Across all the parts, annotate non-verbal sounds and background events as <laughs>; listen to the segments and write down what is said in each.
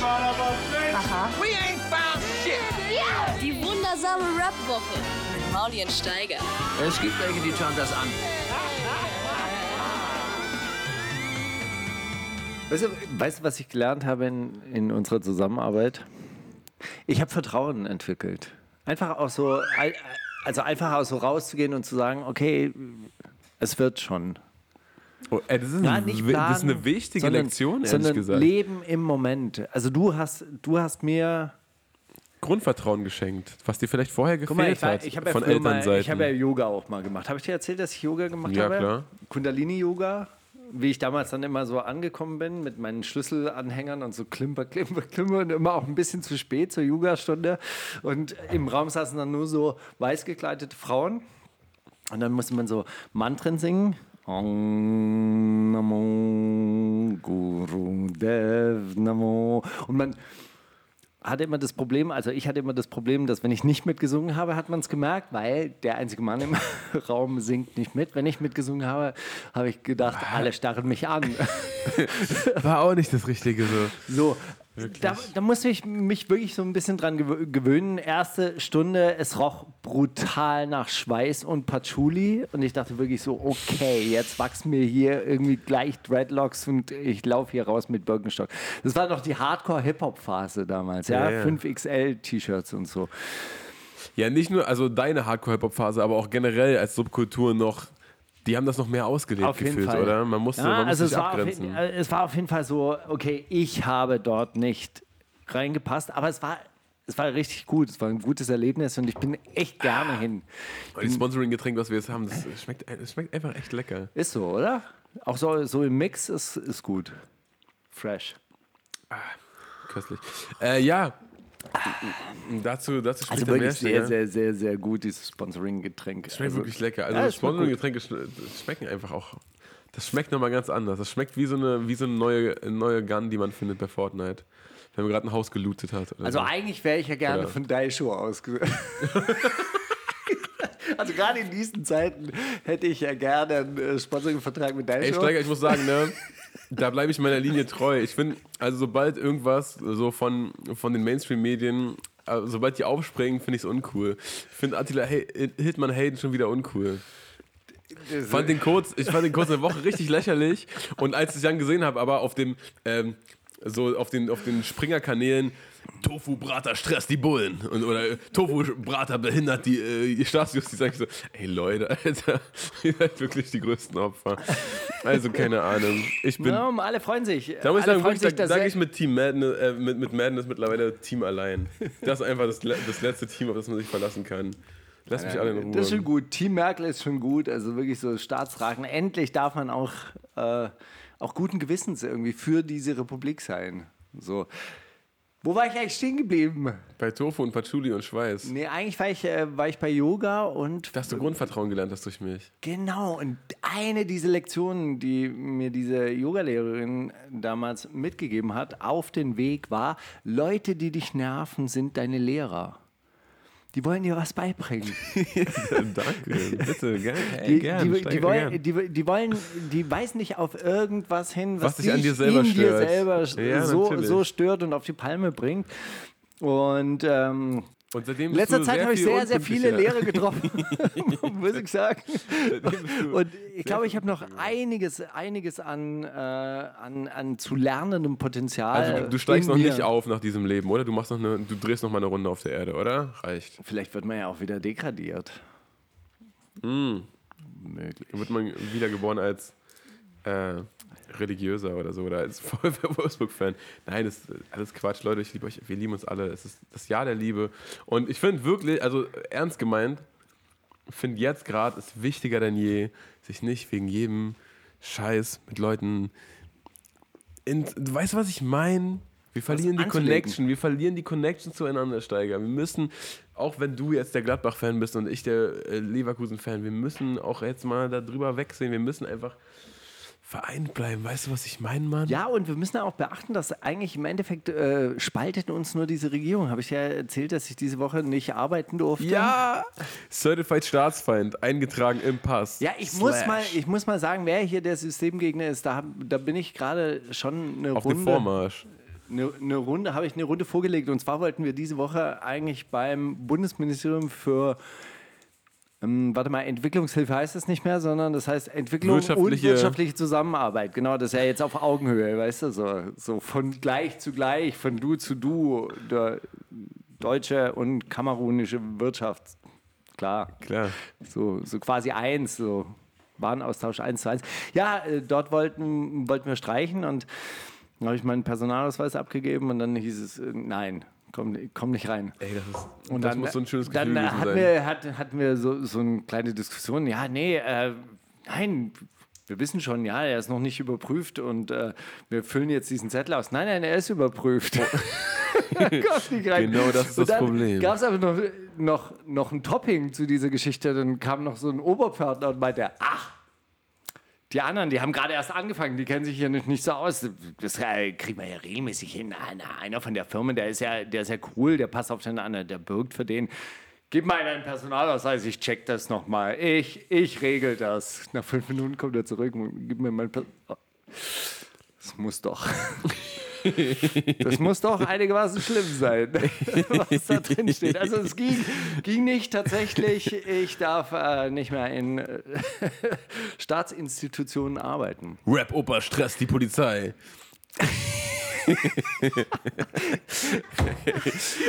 Aha. Die wundersame Rap-Woche mit Maulien Steiger. Es gibt welche, die schauen das an. Weißt du, weißt du, was ich gelernt habe in, in unserer Zusammenarbeit? Ich habe Vertrauen entwickelt. Einfach auch so, also einfach auch so rauszugehen und zu sagen, okay, es wird schon. Oh, ey, das, ist Ja, nicht wi- das ist eine planen, wichtige sondern, Lektion, ehrlich sondern gesagt. Leben im Moment. Also du hast, du hast mir, Grundvertrauen geschenkt, was dir vielleicht vorher guck mal, gefehlt ich, war, hat ich habe ja, von Elternseiten. ich hab ja Yoga auch mal gemacht. Habe ich dir erzählt, dass ich Yoga gemacht Ja, habe? klar. Kundalini-Yoga, wie ich damals dann immer so angekommen bin mit meinen Schlüsselanhängern und so klimper, klimper, klimper und immer auch ein bisschen zu spät zur Yogastunde. Und im Raum saßen dann nur so weiß gekleidete Frauen. Und dann musste man so Mantren singen. Om Namo Guru Dev Namo. Und man hatte immer das Problem, also ich hatte immer das Problem, dass wenn ich nicht mitgesungen habe, hat man es gemerkt, weil der einzige Mann im <laughs> Raum singt nicht mit. Wenn ich mitgesungen habe, habe ich gedacht, alle starren mich an. <laughs> War auch nicht das Richtige so. So, da, da musste ich mich wirklich so ein bisschen dran gewö- gewöhnen. Erste Stunde, es roch brutal nach Schweiß und Patchouli und ich dachte wirklich so, okay, jetzt wachsen mir hier irgendwie gleich Dreadlocks und ich laufe hier raus mit Birkenstock. Das war noch die Hardcore-Hip-Hop-Phase damals, ja, Ja, ja. 5XL-T-Shirts und so. Ja, nicht nur, also deine Hardcore-Hip-Hop-Phase, aber auch generell als Subkultur noch, die haben das noch mehr ausgelebt Auf gefühlt, oder? Man musste, Ja, man musste also es sich war, jeden, äh, es war auf jeden Fall so, okay, ich habe dort nicht reingepasst, aber es war, es war richtig gut, es war ein gutes Erlebnis und ich bin echt gerne hin. Und die Sponsoring-Getränk, was wir jetzt haben, das schmeckt, das schmeckt einfach echt lecker. Ist so, oder? Auch so, so im Mix ist, ist gut. Fresh. Köstlich. Äh, ja. Dazu, dazu spricht Also wirklich sehr, sehr, sehr, sehr gut, dieses Sponsoring-Getränk. Schmeckt Also, wirklich lecker. Also Ja, das es schmeckt Sponsoring-Getränke schmecken einfach auch. Das schmeckt nochmal ganz anders. Das schmeckt wie so eine, wie so eine neue, neue Gun, die man findet bei Fortnite. Wenn man gerade ein Haus gelootet hat. Also so. eigentlich wäre ich ja gerne Oder- von Daisho ausge... <laughs> Also gerade in diesen Zeiten hätte ich ja gerne einen äh, Sponsoring-Vertrag mit Daisho. Ey, Steiger, ich muss sagen, ne, da bleibe ich meiner Linie treu. Ich finde, also sobald irgendwas so von, von den Mainstream-Medien, also sobald die aufspringen, finde ich es uncool. Ich finde Attila Hildmann Hayden schon wieder uncool. Fand den kurz, ich fand den kurz eine Woche richtig lächerlich. Und als ich dann gesehen habe, aber auf dem, ähm, so auf den, auf den Springer-Kanälen, Tofu-Brater stresst die Bullen. Und, oder äh, Tofu-Brater behindert die äh, Staatsjustiz. Sag ich so, ey Leute, Alter, <laughs> ihr seid wirklich die größten Opfer. Also keine Ahnung. Ich bin. Ja, alle freuen sich. Da muss ich sagen, wirklich, da er- ich mit Team Madness, äh, mit, mit Madness mittlerweile Team allein. Das ist einfach das, das letzte Team, auf das man sich verlassen kann. Lass mich alle in Ruhe. Das ist schon gut. Team Merkel ist schon gut. Also wirklich so Staatsraten. Endlich darf man auch, äh, auch guten Gewissens irgendwie für diese Republik sein. So. Wo war ich eigentlich stehen geblieben? Bei Tofu und Patchouli und Schweiß. Nee, eigentlich war ich, äh, war ich bei Yoga und Dass du Grundvertrauen gelernt hast durch mich. Genau, und eine dieser Lektionen, die mir diese Yogalehrerin damals mitgegeben hat, auf den Weg war, Leute, die dich nerven, sind deine Lehrer. Die wollen dir was beibringen. <laughs> Danke, bitte, gern. Die, gern, die, die, wollen, gern. die, wollen, die weisen nicht auf irgendwas hin, was, Was dich an dir selber in dir stört. selber Ja, so, so stört und auf die Palme bringt. Und ähm, Und seitdem in letzter Zeit habe ich sehr, sehr viele. Lehrer getroffen, <laughs> <laughs> muss ich sagen. Und ich glaube, ich habe noch einiges, einiges an, äh, an, an zu lernendem Potenzial. Also du, du steigst noch mir. nicht auf nach diesem Leben, oder? Du machst noch eine, du drehst noch mal eine Runde auf der Erde, oder? Reicht. Vielleicht wird man ja auch wieder degradiert. Mm. Möglich. Dann wird man wiedergeboren als äh, religiöser oder so oder als Wolfsburg-Fan. Nein, das ist alles Quatsch, Leute. Ich liebe euch. Wir lieben uns alle. Es ist das Jahr der Liebe. Und ich finde wirklich, also ernst gemeint, finde jetzt gerade ist wichtiger denn je, sich nicht wegen jedem Scheiß mit Leuten. In, du weißt, was ich meine? Wir verlieren die anzulegen. Connection. Wir verlieren die Connection zueinander, Steiger. Wir müssen, auch wenn du jetzt der Gladbach-Fan bist und ich der äh, Leverkusen-Fan, wir müssen auch jetzt mal darüber wegsehen. Wir müssen einfach vereint bleiben. Weißt du, was ich meine, Mann? Ja, und wir müssen auch beachten, dass eigentlich im Endeffekt äh, spaltet uns nur diese Regierung. Habe ich ja erzählt, dass ich diese Woche nicht arbeiten durfte? Ja! Certified Staatsfeind, eingetragen im Pass. Ja, ich muss, mal, ich muss mal sagen, wer hier der Systemgegner ist, da, hab- da bin ich gerade schon eine Auf dem Runde. Vormarsch. eine, eine Runde, habe ich eine Runde vorgelegt. Und zwar wollten wir diese Woche eigentlich beim Bundesministerium für ähm, warte mal, Entwicklungshilfe heißt es nicht mehr, sondern das heißt Entwicklung Wirtschaftliche- und wirtschaftliche Zusammenarbeit. Genau, das ist ja jetzt auf Augenhöhe, weißt du, so, so von gleich zu gleich, von du zu du, der deutsche und kamerunische Wirtschaft. Klar, Klar. so, so quasi eins, so Warenaustausch eins zu eins. Ja, äh, dort wollten, wollten wir streichen und dann habe ich meinen Personalausweis abgegeben und dann hieß es, äh, nein, komm, komm nicht rein. Ey, das, ist, Und das dann, muss so ein schönes Gefühl dann hatten sein. wir, hat, hatten wir so, so eine kleine Diskussion. Ja, nee, äh, nein, wir wissen schon, ja, er ist noch nicht überprüft und äh, wir füllen jetzt diesen Zettel aus. Nein, nein, er ist überprüft. <laughs> Rein. Genau das ist das dann Problem. Gab es aber noch, noch, noch ein Topping zu dieser Geschichte. Dann kam noch so ein Oberpförtner und meinte, ach, die anderen, die haben gerade erst angefangen, die kennen sich hier nicht, nicht so aus. Das äh, kriegen wir ja regelmäßig hin. Einer, einer von der Firma, der ist ja, der ist ja cool, der passt auf den anderen, der birgt für den. Gib mal einen Personalausweis, ich check das nochmal. Ich, ich regel das. Nach fünf Minuten kommt er zurück und gibt mir mein Per oh. Das muss doch. <laughs> Das muss doch einigermaßen schlimm sein, <laughs> was da drin steht. Also es ging, ging nicht tatsächlich. Ich darf äh, nicht mehr in äh, <laughs> Staatsinstitutionen arbeiten. Rap-Oper stresst die Polizei. <laughs>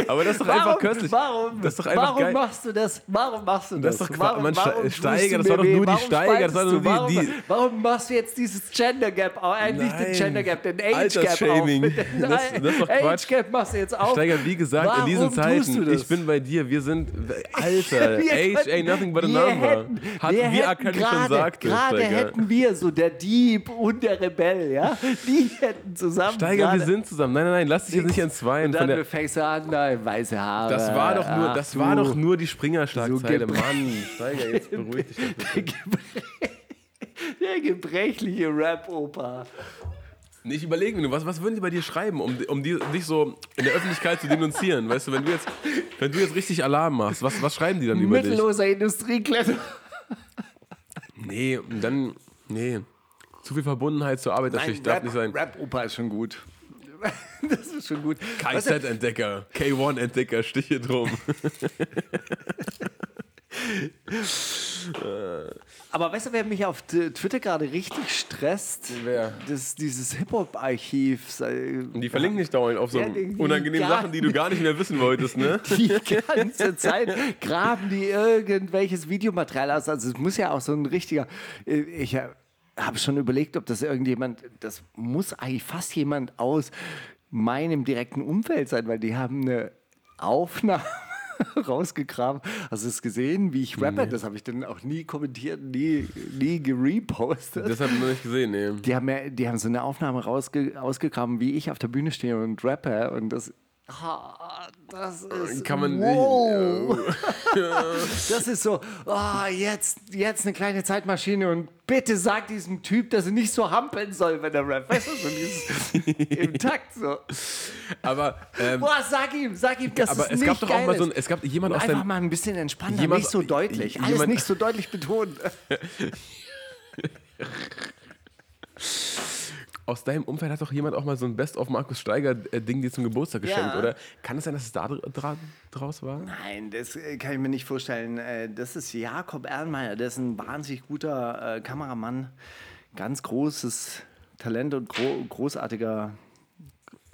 Aber das ist doch einfach köstlich. Warum, Das ist doch einfach warum geil. machst du das? Warum machst du Das das? ist doch warum, man, warum Steiger, das war doch nur die Warum Steiger, das war die- warum, die- warum machst du jetzt dieses Gender Gap, auf, äh, nicht den. Gender Gap, den Age Gap auf? <laughs> Altersshaming. Nein, Das- das ist doch Age Quatsch. Gap machst du jetzt auf. Steiger, wie gesagt, Warum in diesen Zeiten, ich bin bei dir, wir sind, <laughs> Alter, Wir Age ain't nothing but a number. hätten- Hat, wir wie Akane schon gerade- sagte, Gerade hätten wir so der Dieb und der Rebell, ja? Die hätten zusammen. Steiger, wir gerade- sind zusammen. Nein, nein, nein, lass dich jetzt nicht entzweien. Und dann der, fängst du an, da weiße Haare. das war doch nur, Ach, das war du. doch nur die Springer-Schlagzeile. So Mann, Steiger, jetzt <laughs> beruhig dich bitte. Der gebrechliche Rap-Opa. Nicht überlegen, du, was, was würden die bei dir schreiben, um, um die, dich so in der Öffentlichkeit zu denunzieren? Weißt du, wenn du jetzt, wenn du jetzt richtig Alarm machst, was, was schreiben die dann über dich? Mittelloser Industriekletter. Nee, dann, nee. Zu viel Verbundenheit zur Arbeit, das Nein, darf Rap, nicht sein. Rap-Opa ist schon gut. <laughs> Das ist schon gut. KZ-Entdecker, K1-Entdecker, Stiche drum. <laughs> aber weißt du, wer mich auf Twitter gerade richtig stresst? Wer? Das, dieses Hip-Hop-Archiv. äh, Und die verlinken dich dauernd auf so Ja, gar Sachen, die du gar nicht mehr wissen wolltest, ne? <laughs> Die ganze Zeit graben die irgendwelches Videomaterial aus. Also es muss ja auch so ein richtiger. äh, Ich habe schon überlegt, ob das irgendjemand. Das muss eigentlich fast jemand aus meinem direkten Umfeld sein, weil die haben eine Aufnahme <laughs> rausgegraben. Hast du es gesehen, wie ich rappe? Das habe ich dann auch nie kommentiert, nie, nie gerepostet. Das habe ich noch nicht gesehen, nee. Die haben, ja, die haben so eine Aufnahme rausge ausgegraben, wie ich auf der Bühne stehe und rappe. Und das, ah, das ist. Kann man wow. <laughs> Das ist so, ah, jetzt, jetzt eine kleine Zeitmaschine und bitte sag diesem Typ, dass er nicht so hampeln soll, wenn er rappt. Weißt du, so dieses, <laughs> im Takt so. Aber, ähm, Boah, sag ihm, sag ihm, dass aber es es nicht gab doch auch mal so ein, es gab jemand aus Einfach mal ein bisschen entspannter, Jemand- nicht so deutlich. Alles jemand- nicht so deutlich betont. <laughs> aus deinem Umfeld hat doch jemand auch mal so ein Best of Markus Steiger äh, Ding dir zum Geburtstag geschenkt, Ja. oder? Kann es sein, dass es da dra dra draus war? Nein, das äh, kann ich mir nicht vorstellen. Äh, Das ist Jakob Erlenmeyer, der ist ein wahnsinnig guter Kameramann. Ganz großes Talent und gro großartiger,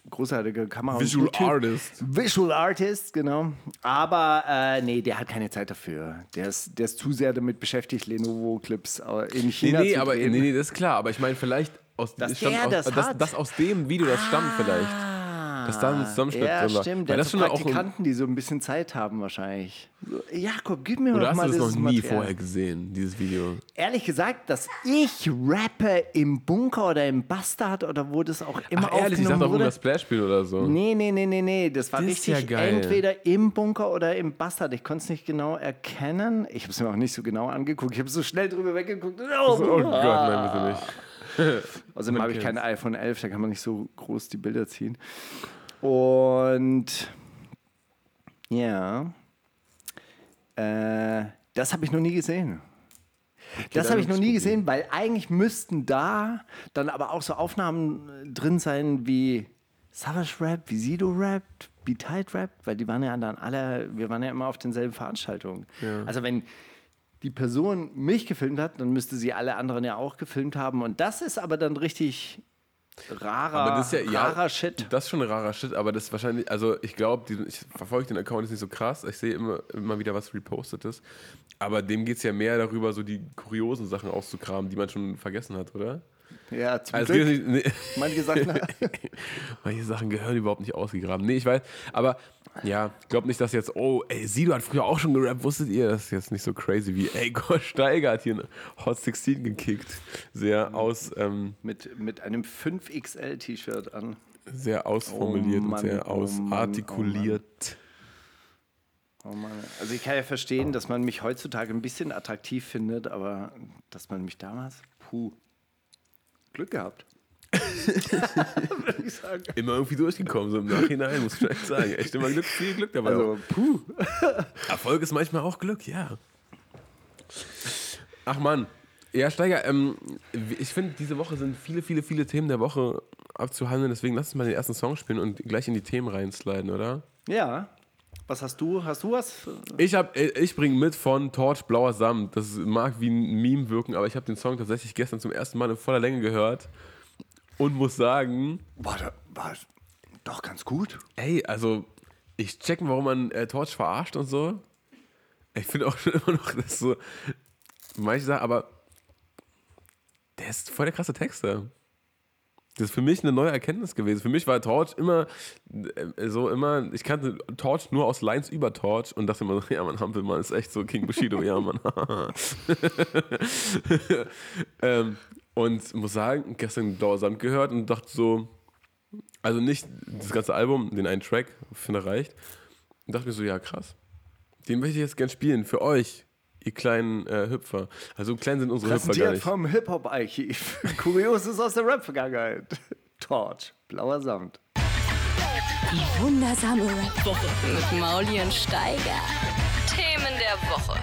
großartiger Kamera. Visual. Artist. Visual Artist, genau. Aber äh, nee, der hat keine Zeit dafür. Der ist, der ist zu sehr damit beschäftigt, Lenovo-Clips in Nee, China nee, zu aber nee, nee, das ist klar. Aber ich meine, vielleicht aus, Dass stammt der aus, das dass aus dem Video das stammt vielleicht. Dass da ein Zusammenschnitt ja, drin war. stimmt. Weil das hat schon so auch ein, Praktikanten, die so ein bisschen Zeit haben wahrscheinlich. So, Jakob, gib mir oder doch hast mal du das noch nie Material. vorher gesehen, dieses Video? Ehrlich gesagt, dass ich rappe im Bunker oder im Bastard oder wo das auch immer Ach, ehrlich, ich dachte auch um das Splash-Spiel oder so. Nee, nee, nee, nee, nee. Das war Das ja richtig geil. entweder im Bunker oder im Bastard. Ich konnte es nicht genau erkennen. Ich habe es mir auch nicht so genau angeguckt. Ich habe so schnell drüber weggeguckt. Oh, <laughs> Oh Gott, nein, bitte nicht. <laughs> Außerdem Man habe ich kein iPhone 11, da kann man nicht so groß die Bilder ziehen. Und ja, äh, das habe ich noch nie gesehen. das dann habe ich noch nie gesehen, weil eigentlich müssten da dann aber auch so Aufnahmen äh, drin sein wie Savage Rap, wie Sido rappt, wie Tight rappt, weil die waren ja dann alle, wir waren ja immer auf denselben Veranstaltungen. Also wenn die Person mich gefilmt hat, dann müsste sie alle anderen ja auch gefilmt haben. Und das ist aber dann richtig rarer, Aber das ist ja, rarer ja, Shit. Das ist schon ein rarer Shit, aber das ist wahrscheinlich, also ich glaube, ich verfolge den Account jetzt nicht so krass. Ich sehe immer, immer wieder was repostetes. Aber dem geht es ja mehr darüber, so die kuriosen Sachen auszukramen, die man schon vergessen hat, oder? Ja, zum Also Glück. nicht, <laughs> nee, Manche Sachen. <laughs> manche Sachen gehören überhaupt nicht ausgegraben. Nee, ich weiß, aber ja, ich glaube nicht, dass jetzt, oh, ey, Sido hat früher auch schon gerappt, wusstet ihr? Das ist jetzt nicht so crazy wie, ey, Gott Steiger hat hier Hot 16 gekickt. Sehr aus, ähm, mit, mit einem 5XL-T-Shirt an. sehr ausformuliert Oh Mann, und sehr oh Mann, ausartikuliert. Oh Mann. Also ich kann ja verstehen, dass man mich heutzutage ein bisschen attraktiv findet, aber dass man mich damals, puh, Glück gehabt. Würde ich sagen. <laughs> Immer irgendwie durchgekommen, so im Nachhinein, muss ich echt sagen. Echt immer Glück, viel Glück dabei. Also, puh. Erfolg ist manchmal auch Glück, ja. Ach Mann. Ja, Steiger, ähm, ich finde, diese Woche sind viele, viele, viele Themen der Woche abzuhandeln. Deswegen lass uns mal den ersten Song spielen und gleich in die Themen reinsliden, oder? Ja. Was hast du? Hast du was? Ich, hab, äh, ich bringe mit von Torch Blauer Samt. Das mag wie ein Meme wirken, aber ich habe den Song tatsächlich gestern zum ersten Mal in voller Länge gehört und muss sagen, War, da, war doch ganz gut. ey, also ich checken, warum man äh, Torch verarscht und so. Ich finde auch schon <laughs> immer noch, dass so manche Sachen, aber der ist voll der krasse Texter. Das ist für mich eine neue Erkenntnis gewesen. Für mich war Torch immer äh, so immer, ich kannte Torch nur aus Lines über Torch und dachte immer so, ja man, Hampelmann ist echt so King Bushido, ja man. <laughs> ähm, und muss sagen, gestern Blauer Sand gehört und dachte so, also nicht das ganze Album, den einen Track, finde reicht. Und dachte mir so, ja krass. Den möchte ich jetzt gern spielen für euch, ihr kleinen äh, Hüpfer. Also klein sind unsere Hüpfer gar nicht. vom Hip-Hop-Archiv. <laughs> Kurioses aus der Rap-Vergangenheit. Torch, blauer Samt. Die wundersame Rap-Woche mit Mauli und Steiger. Themen der Woche.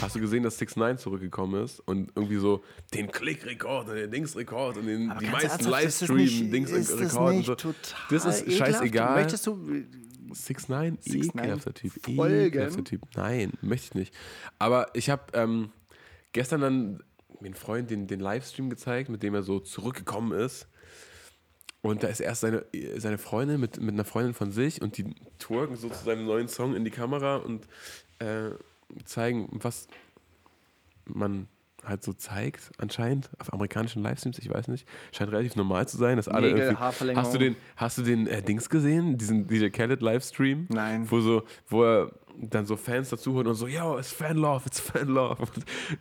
Hast du gesehen, dass 6 9 zurückgekommen ist und irgendwie so den Klick-Rekord und den Dings-Rekord und den, die meisten Livestream-Dings-Rekord ist das und so. total Das ist scheißegal. Möchtest du 6 9 6ix9ine ekelhafter Typ. Ekelhafter Typ. Nein, möchte ich nicht. Aber ich habe ähm, gestern dann mir einen Freund den, den Livestream gezeigt, mit dem er so zurückgekommen ist. Und da ist erst seine, seine Freundin mit, mit einer Freundin von sich und die twerken so zu seinem neuen Song in die Kamera und äh, zeigen, was man halt so zeigt, anscheinend, auf amerikanischen Livestreams, ich weiß nicht. Scheint relativ normal zu sein, dass alle Nägel, irgendwie. Hast du den, hast du den äh, Dings gesehen? Diesen DJ Khaled Livestream? Nein. Wo so, wo er dann so Fans dazu und so, yo, it's Fan Love, it's Fan Love.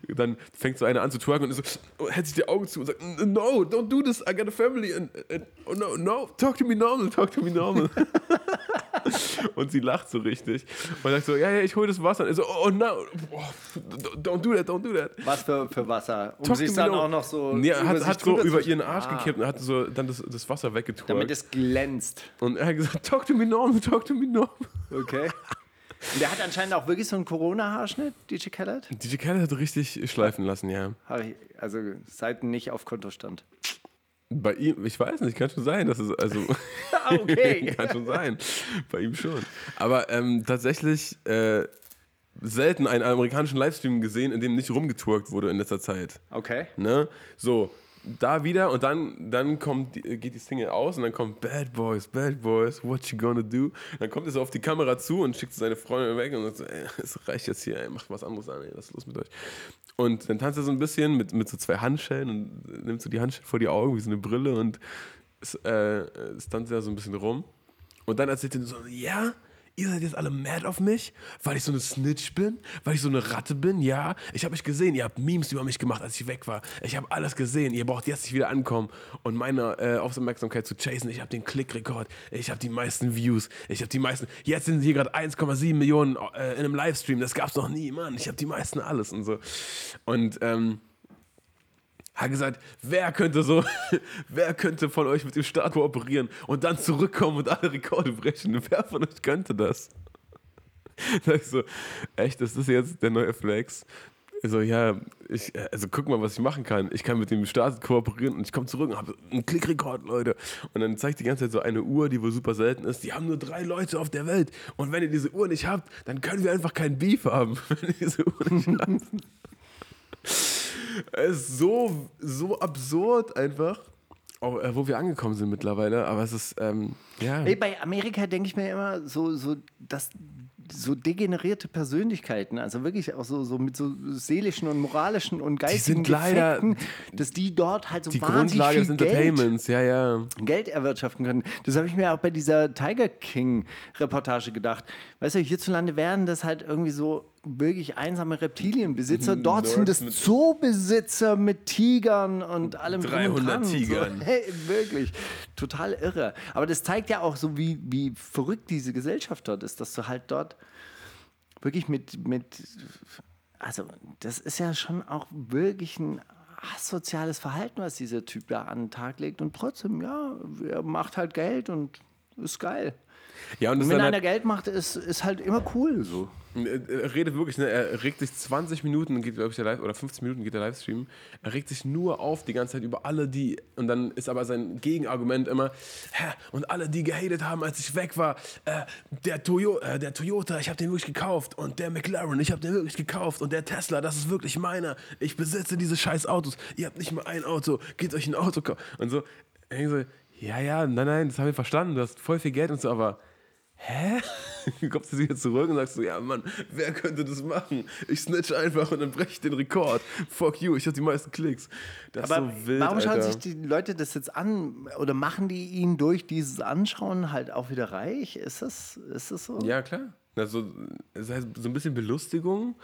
Und dann fängt so einer an zu twerken und so, hält sich die Augen zu und sagt, no, don't do this, I got a family. And, and, oh no, no, talk to me normal, talk to me normal. <laughs> und sie lacht so richtig und sagt so, ja, ja, ich hol das Wasser. Und er so, oh no, oh, don't do that, don't do that. Was für, für Wasser? Um Talk sich dann auch noch so. Nee, er über hat, hat so über ihren Arsch Ah, gekippt und hat so dann das, das Wasser weggetwerkt. Damit es glänzt. und er hat gesagt, talk to me normal, talk to me normal. Okay. <laughs> Und der hat anscheinend auch wirklich so einen Corona-Haarschnitt, DJ Khaled. DJ Khaled hat richtig schleifen lassen, ja. Also Seiten nicht auf Kontostand. Bei ihm, ich weiß nicht, kann schon sein, dass es, also, <laughs> <laughs> okay. kann schon sein. Bei ihm schon. Aber ähm, tatsächlich äh, selten einen amerikanischen Livestream gesehen, in dem nicht rumgetwerkt wurde in letzter Zeit. Okay. Ne? So, da wieder und dann, dann kommt, geht die Single aus und dann kommt Bad Boys, Bad Boys, what you gonna do? Dann kommt er so auf die Kamera zu und schickt seine Freundin weg und sagt so, ey, es reicht jetzt hier, ey, macht was anderes an, ey, was ist los mit euch? Und dann tanzt er so ein bisschen mit, mit so zwei Handschellen und nimmt so die Handschellen vor die Augen wie so eine Brille und es, äh, tanzt er so ein bisschen rum. Und dann erzählt er so, ja, ihr seid jetzt alle mad auf mich, weil ich so eine Snitch bin, weil ich so eine Ratte bin, ja. Ich habe euch gesehen, ihr habt Memes über mich gemacht, als ich weg war. Ich habe alles gesehen, ihr braucht jetzt nicht wieder ankommen und meine äh, Aufmerksamkeit zu chasen. Ich habe den Klickrekord, ich habe die meisten Views, ich habe die meisten, jetzt sind hier gerade 1,7 Millionen äh, in einem Livestream, das gab's noch nie, Mann. Ich habe die meisten alles und so. Und ähm, hat gesagt, wer könnte so, <laughs> wer könnte von euch mit dem Staat kooperieren und dann zurückkommen und alle Rekorde brechen? Wer von euch könnte das? <laughs> Da ich so, echt, ist das jetzt der neue Flex? so, ja, ich, also guck mal, was ich machen kann. Ich kann mit dem Staat kooperieren und ich komme zurück und habe einen Klickrekord, Leute. Und dann zeigt die ganze Zeit so eine Uhr, die wohl super selten ist. Die haben nur drei Leute auf der Welt. Und wenn ihr diese Uhr nicht habt, dann können wir einfach keinen Beef haben. <laughs> Wenn ihr diese Uhr nicht habt. Es ist so, so absurd einfach. Auch, äh, wo wir angekommen sind mittlerweile, aber es ist, ähm, ja. Ey, bei Amerika denke ich mir immer so, so, dass so degenerierte Persönlichkeiten, also wirklich auch so, so mit so seelischen und moralischen und geistigen sind leider Defekten, dass die dort halt so die wahnsinnig Grundlage des viel Geld, Entertainments, ja, ja. Geld erwirtschaften können. Das habe ich mir auch bei dieser Tiger King Reportage gedacht. Weißt du, hierzulande wären das halt irgendwie so wirklich einsame Reptilienbesitzer. Dort sind es Zoobesitzer mit Tigern und allem drum und 300 dran. Tigern. So, <laughs> hey, wirklich. Total irre. Aber das zeigt ja auch so, wie, wie verrückt diese Gesellschaft dort ist, dass du halt dort wirklich mit, mit, also das ist ja schon auch wirklich ein asoziales Verhalten, was dieser Typ da an den Tag legt. Und trotzdem, ja, er macht halt Geld und ist geil. Ja, und Und wenn einer halt, Geld macht, ist, ist halt immer cool so. er redet wirklich, ne, er regt sich 20 Minuten, geht, glaube ich, der Live, oder 15 Minuten geht der Livestream. Er regt sich nur auf die ganze Zeit über alle, die, und dann ist aber sein Gegenargument immer, Hä, und alle, die gehatet haben, als ich weg war, äh, der, Toyo, äh, der Toyota, ich habe den wirklich gekauft, und der McLaren, ich habe den wirklich gekauft, und der Tesla, das ist wirklich meiner. Ich besitze diese scheiß Autos. Ihr habt nicht mal ein Auto, geht euch ein Auto kaufen. Und so, und ich so, ja, ja, nein, nein, das haben wir verstanden, du hast voll viel Geld und so, aber hä? <laughs> Kommst du wieder zurück und sagst so, ja Mann, wer könnte das machen? Ich snitch einfach und dann breche ich den Rekord. Fuck you, ich habe die meisten Klicks. Das Aber ist so wild, warum schauen Alter. sich die Leute das jetzt an oder machen die ihn durch dieses Anschauen halt auch wieder reich? Ist das, ist das so? Ja, klar. Also, es heißt so ein bisschen Belustigung,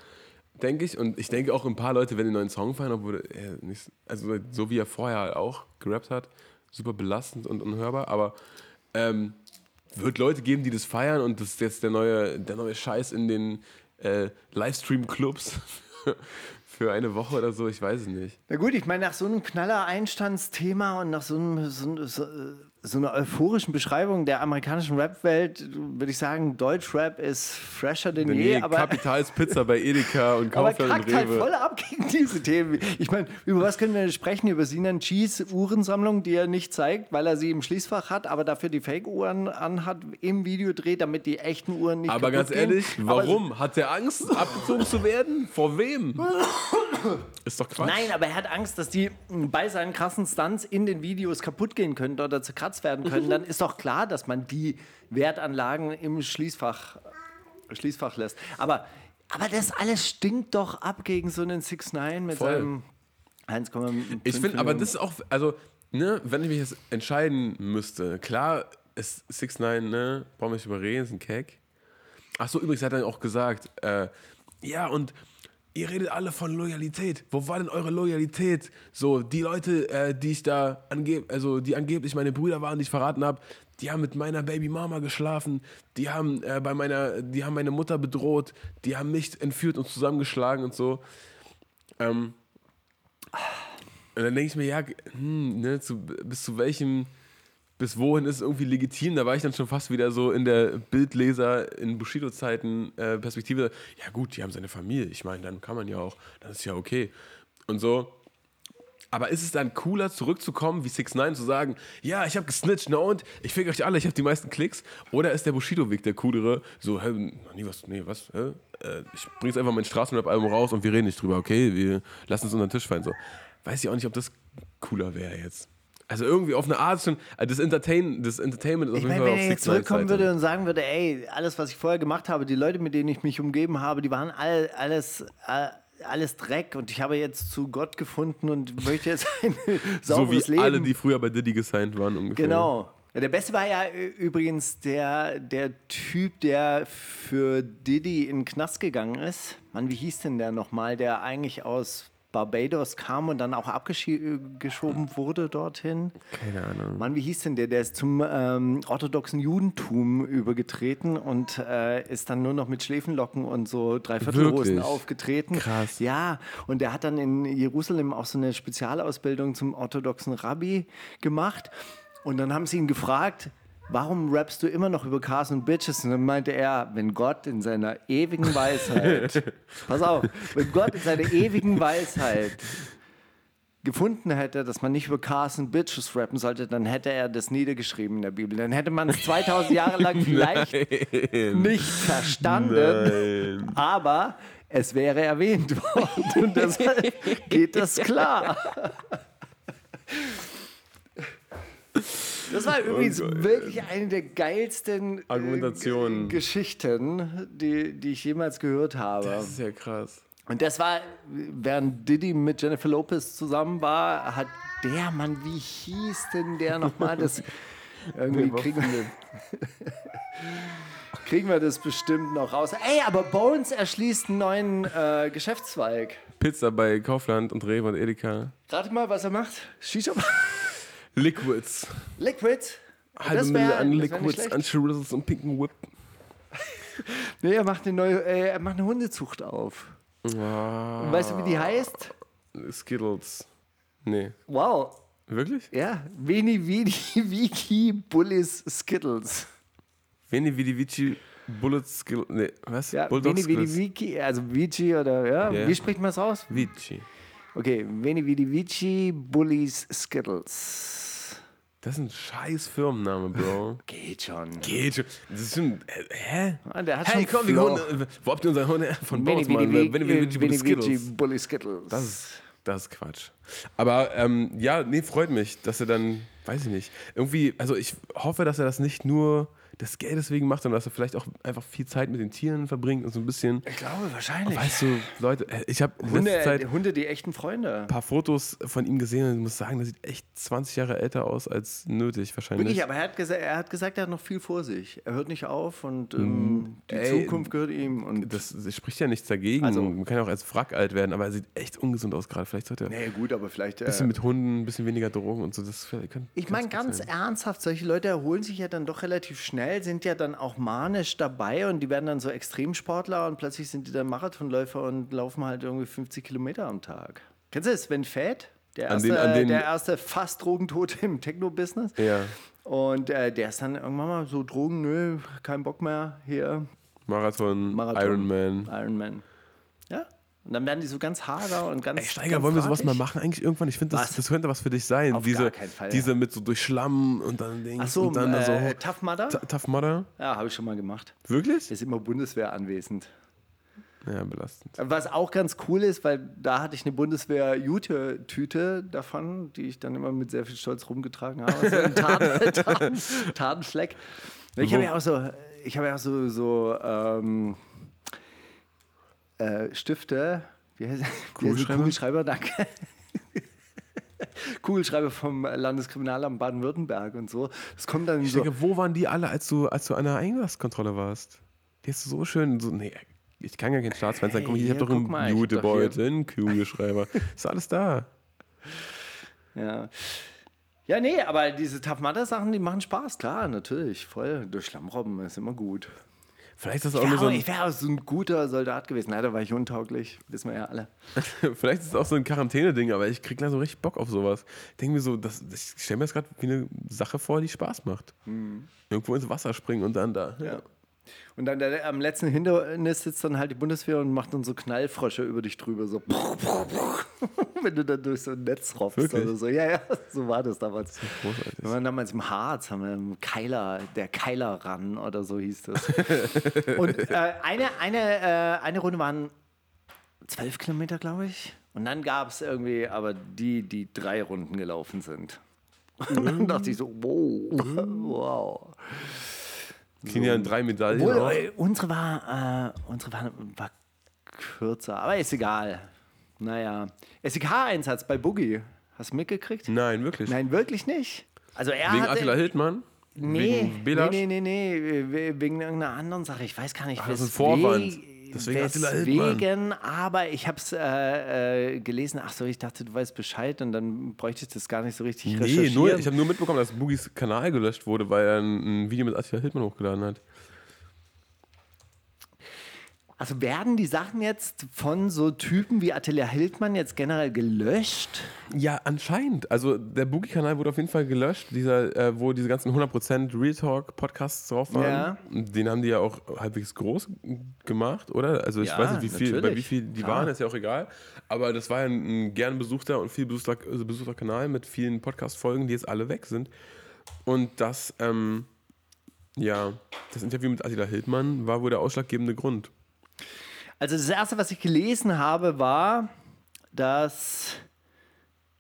denke ich. Und ich denke auch ein paar Leute, wenn die einen neuen Song feiern, obwohl er nicht, also so wie er vorher halt auch gerappt hat, super belastend und unhörbar, aber ähm, wird Leute geben, die das feiern und das ist jetzt der neue, der neue Scheiß in den äh, Livestream-Clubs <laughs> für eine Woche oder so, ich weiß es nicht. Na gut, ich meine, nach so einem knaller Einstandsthema und nach so, einem, so, so, so einer euphorischen Beschreibung der amerikanischen Rap-Welt würde ich sagen, Deutschrap ist fresher denn je, je aber, Kapitals Pizza bei Edeka und aber Kaufland und kackt halt Rewe. voll ab gegen diese Themen. Ich meine, über was können wir sprechen? Über Sinan Cheese Uhrensammlung, die er nicht zeigt, weil er sie im Schließfach hat, aber dafür die Fake-Uhren anhat, im Video dreht, damit die echten Uhren nicht Aber ganz ehrlich, gehen. Aber- warum? Hat der Angst, abgezogen zu werden? Vor wem? <laughs> Ist doch Quatsch. Nein, aber er hat Angst, dass die bei seinen krassen Stunts in den Videos kaputt gehen können oder zerkratzt werden können. Dann ist doch klar, dass man die Wertanlagen im Schließfach, Schließfach lässt. Aber, aber das alles stinkt doch ab gegen so einen 6 9 mit Voll. seinem 1,5 Ich finde, aber das ist auch, also, ne, wenn ich mich jetzt entscheiden müsste, klar ist 6 9 ne, brauchen wir nicht überreden, ist ein Keck. Ach so, übrigens hat er auch gesagt, äh, ja, und ihr redet alle von Loyalität. Wo war denn eure Loyalität? So, die Leute, äh, die ich da angeb, also die angeblich meine Brüder waren, die ich verraten habe, die haben mit meiner Baby Mama geschlafen, die haben äh, bei meiner, die haben meine Mutter bedroht, die haben mich entführt und zusammengeschlagen und so. Ähm, und dann denke ich mir, ja, hm, ne, zu, bis zu welchem, bis wohin ist es irgendwie legitim? Da war ich dann schon fast wieder so in der Bildleser in Bushido-Zeiten äh, Perspektive. Ja gut, die haben seine Familie. Ich meine, dann kann man ja auch, dann ist ja okay. Und so. Aber ist es dann cooler, zurückzukommen, wie 6 9 zu sagen, ja, ich habe gesnitcht, na und? Ich fick euch alle, ich habe die meisten Klicks. Oder ist der Bushido-Weg der coolere? So, hä, nie was, nee, was, hä? Äh, ich bring jetzt einfach mein Straßenrap-Album raus und wir reden nicht drüber, okay? Wir lassen es unter den Tisch fallen. So. Weiß ich auch nicht, ob das cooler wäre jetzt. Also irgendwie auf eine Art schon, äh, das, Entertain, das Entertainment ist auf Ich jeden meine, Fall wenn auf er jetzt 6 9 zurückkommen würde und sagen würde, ey, alles, was ich vorher gemacht habe, die Leute, mit denen ich mich umgeben habe, die waren all, alles, alles Dreck und ich habe jetzt zu Gott gefunden und möchte jetzt <laughs> ein <laughs> So sauberes wie Leben. alle, die früher bei Diddy gesigned waren ungefähr. Genau. Ja, der Beste war ja übrigens der, der Typ, der für Diddy in den Knast gegangen ist. Mann, wie hieß denn der nochmal, der eigentlich aus Barbados kam und dann auch abgeschoben wurde dorthin? Keine Ahnung. Mann, wie hieß denn der? Der ist zum ähm, orthodoxen Judentum übergetreten und äh, ist dann nur noch mit Schläfenlocken und so Dreiviertelhosen aufgetreten. Krass. Ja, und der hat dann in Jerusalem auch so eine Spezialausbildung zum orthodoxen Rabbi gemacht. Und dann haben sie ihn gefragt, warum rappst du immer noch über Cars und Bitches? Und dann meinte er, wenn Gott in seiner ewigen Weisheit, <laughs> pass auf, wenn Gott in seiner ewigen Weisheit gefunden hätte, dass man nicht über Cars und Bitches rappen sollte, dann hätte er das niedergeschrieben in der Bibel. Dann hätte man es 2000 Jahre lang <laughs> vielleicht nicht verstanden, aber es wäre erwähnt <laughs> worden. Und deshalb geht das klar. Das war übrigens wirklich eine der geilsten äh, Argumentationen. Geschichten, die, die ich jemals gehört habe. Das ist ja krass. Und das war, während Diddy mit Jennifer Lopez zusammen war, hat der Mann, wie hieß denn der nochmal? Das <laughs> irgendwie kriegen wir, <laughs> kriegen wir das bestimmt noch raus. Ey, aber Bones erschließt einen neuen äh, Geschäftszweig. Pizza bei Kaufland und Rewe und Edeka. Rate mal, was er macht. Shisha. Liquids. Liquid. Halbe Mille an Liquids, an Chirizzles und pinken Whip. <laughs> Nee, er macht eine neue, äh, er macht eine Hundezucht auf. Und weißt du, wie die heißt? Skittles. Nee. Wow. Wirklich? Ja, Veni Vidi <laughs> Wiki Bullies Skittles. Veni Vidi Vici Bullet Skill. Nee, was? Ja, Bulldog Veni Vidi Skittles. Wiki, also Vici oder ja, Ja. wie spricht man es aus? Vici. Okay, Veni Vidi Vici Bullies Skittles. Das ist ein scheiß Firmenname, Bro. <laughs> Geht schon. Geht schon. Das ist schon. äh, Hä? Ah, der hat hey, schon komm, wir holen, äh, wo habt ihr unseren Hund von Mann? Veni Vidi Vici Bullet Vidi Vici Skittles. Bully Skittles. Das ist, das ist Quatsch. Aber ähm, ja, nee, freut mich, dass er dann, weiß ich nicht, irgendwie, also ich hoffe, dass er das nicht nur des Geldes wegen macht, sondern dass er vielleicht auch einfach viel Zeit mit den Tieren verbringt und so ein bisschen, ich glaube wahrscheinlich. weißt du, Leute, äh, ich habe Hunde, Zeit ein Hunde, die echten Freunde. paar Fotos von ihm gesehen und ich muss sagen, der sieht echt 20 Jahre älter aus als nötig wahrscheinlich. Wirklich, aber er hat, gesagt, er hat gesagt, er hat noch viel vor sich. Er hört nicht auf und ähm, die Ey, Zukunft gehört ihm. Und das, das spricht ja nichts dagegen. Also- Man kann ja auch als Wrack alt werden, aber er sieht echt ungesund aus gerade. Vielleicht sollte er ein nee, gut, aber vielleicht. Äh, bisschen mit Hunden, ein bisschen weniger Drogen und so. Das kann, Ich meine ganz ernsthaft, solche Leute erholen sich ja dann doch relativ schnell, sind ja dann auch manisch dabei und die werden dann so Extremsportler und plötzlich sind die dann Marathonläufer und laufen halt irgendwie 50 Kilometer am Tag. Kennst du Sven Fett? Der An erste, den- an den- der erste fast Drogentote im Techno-Business. Ja, Und äh, der ist dann irgendwann mal so Drogen, nö, kein Bock mehr, hier, Marathon, Marathon. Ironman. Ironman. Ja, und dann werden die so ganz hager und ganz Ey, Steiger, ganz wollen wir sowas mal machen eigentlich irgendwann? Ich finde, das, das könnte was für dich sein. Auf diese, gar keinen Fall. Diese mit so durch Schlamm und dann Dings Ach so, und dann da so. äh, Tough Mudder? Tough Mudder? Ja, habe ich schon mal gemacht. Wirklich? Ist immer Bundeswehr anwesend. Ja, belastend. Was auch ganz cool ist, weil da hatte ich eine Bundeswehr-Jute-Tüte davon, die ich dann immer mit sehr viel Stolz rumgetragen habe. So ein Tarn, <laughs> Tarn, Tarnfleck. Ich habe ja auch so, ich habe ja auch so, so ähm, äh, Stifte. Wie heißt? <laughs> Kugelschreiber? Kugelschreiber, danke. <laughs> Kugelschreiber vom Landeskriminalamt Baden-Württemberg und so. Das kommt dann Ich so. denke, wo waren die alle, als du, als du an der Einlasskontrolle warst? Die hast du so schön, so, nee, ich kann ja kein Staatsfeind sein. Komm, ich Hey, hab doch einen Jutebeutel, einen Kugelschreiber. <laughs> Ist alles da. Ja. Ja, nee, aber diese Tough Mudder Sachen, die machen Spaß, klar, natürlich, voll. Durch Schlammrobben ist immer gut. Vielleicht ist das auch Ja, nur so ein, ich wäre auch so ein guter Soldat gewesen. Leider war ich untauglich, wissen wir ja alle. <laughs> vielleicht ist es auch so ein Quarantäne-Ding, aber ich krieg da so richtig Bock auf sowas. Ich denke mir so, das, ich stelle mir das gerade wie eine Sache vor, die Spaß macht. Irgendwo ins Wasser springen und dann da. Mhm. Ja. Und dann der, am letzten Hindernis sitzt dann halt die Bundeswehr und macht dann so Knallfrösche über dich drüber, so <laughs> wenn du dann durch so ein Netz roffst Wirklich? oder so. Ja, ja, so war das damals. Großartig. Wir waren damals im Harz, haben wir im Keiler, der Keiler ran oder so hieß das. <laughs> und äh, eine, eine, äh, eine Runde waren zwölf Kilometer, glaube ich. Und dann gab es irgendwie aber die, die drei Runden gelaufen sind. <laughs> Und dann dachte ich so, wow, wow. Kriegen ja drei Medaillen. Auch. äh, unsere war, äh, unsere war, war kürzer, aber ist egal. Naja. SEK-Einsatz bei Boogie. Hast du mitgekriegt? Nein, wirklich. Nein, wirklich nicht. Also er Wegen hatte, Attila Hildmann? Nee, Wegen Belasch? nee, nee, nee, nee, we- wegen irgendeiner anderen Sache. Ich weiß gar nicht, Ach, das ist ein Vorwand. Deswegen. Weswegen, aber ich habe es äh, äh, gelesen. Ach so, ich dachte, du weißt Bescheid und dann bräuchte ich das gar nicht so richtig Nee, nur, ich habe nur mitbekommen, dass Boogies Kanal gelöscht wurde, weil er ein, ein Video mit Attila Hildmann hochgeladen hat. Also werden die Sachen jetzt von so Typen wie Attila Hildmann jetzt generell gelöscht? Ja, anscheinend. Also der Boogie-Kanal wurde auf jeden Fall gelöscht, dieser, äh, wo diese ganzen 100% Real Talk-Podcasts drauf waren. Ja. Den haben die ja auch halbwegs groß gemacht, oder? Also ich Ja, weiß nicht, wie viel, bei wie viel die Klar. waren, ist ja auch egal. Aber das war ja ein, ein gern besuchter und viel besuchter, also besuchter Kanal mit vielen Podcast-Folgen, die jetzt alle weg sind. Und das, ähm, ja, das Interview mit Attila Hildmann war wohl der ausschlaggebende Grund. Also das erste, was ich gelesen habe, war, dass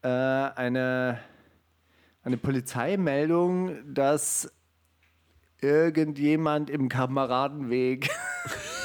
äh, eine, eine Polizeimeldung, dass irgendjemand im Kameradenweg <laughs>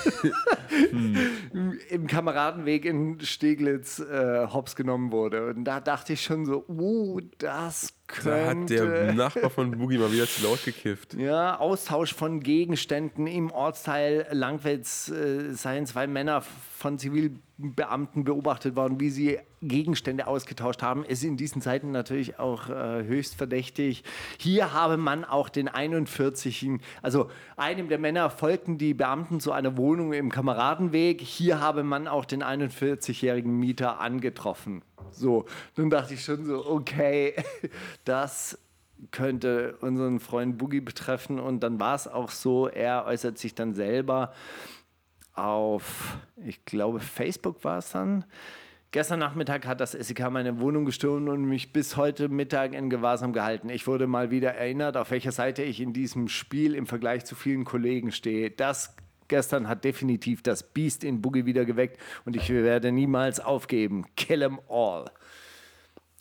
<laughs> im Kameradenweg in Steglitz äh, hops genommen wurde. Und da dachte ich schon so, uh, das Da hat der könnte... Nachbar von <laughs> Boogie mal wieder zu laut gekifft. Ja, Austausch von Gegenständen im Ortsteil Langwitz äh, seien zwei Männer von Zivilbeamten beobachtet worden, wie sie Gegenstände ausgetauscht haben. Ist in diesen Zeiten natürlich auch äh, höchst verdächtig. Hier habe man auch den 41. Also einem der Männer folgten die Beamten zu einer Wohnung im Kameradenweg. Hier habe man auch den 41-jährigen Mieter angetroffen. So, dann dachte ich schon so, okay, <laughs> das könnte unseren Freund Boogie betreffen. Und dann war es auch so, er äußert sich dann selber auf, ich glaube, Facebook war es dann. Gestern Nachmittag hat das SEK meine Wohnung gestürmt und mich bis heute Mittag in Gewahrsam gehalten. Ich wurde mal wieder erinnert, auf welcher Seite ich in diesem Spiel im Vergleich zu vielen Kollegen stehe. Das gestern hat definitiv das Biest in Boogie wieder geweckt und ich werde niemals aufgeben. Kill 'em all.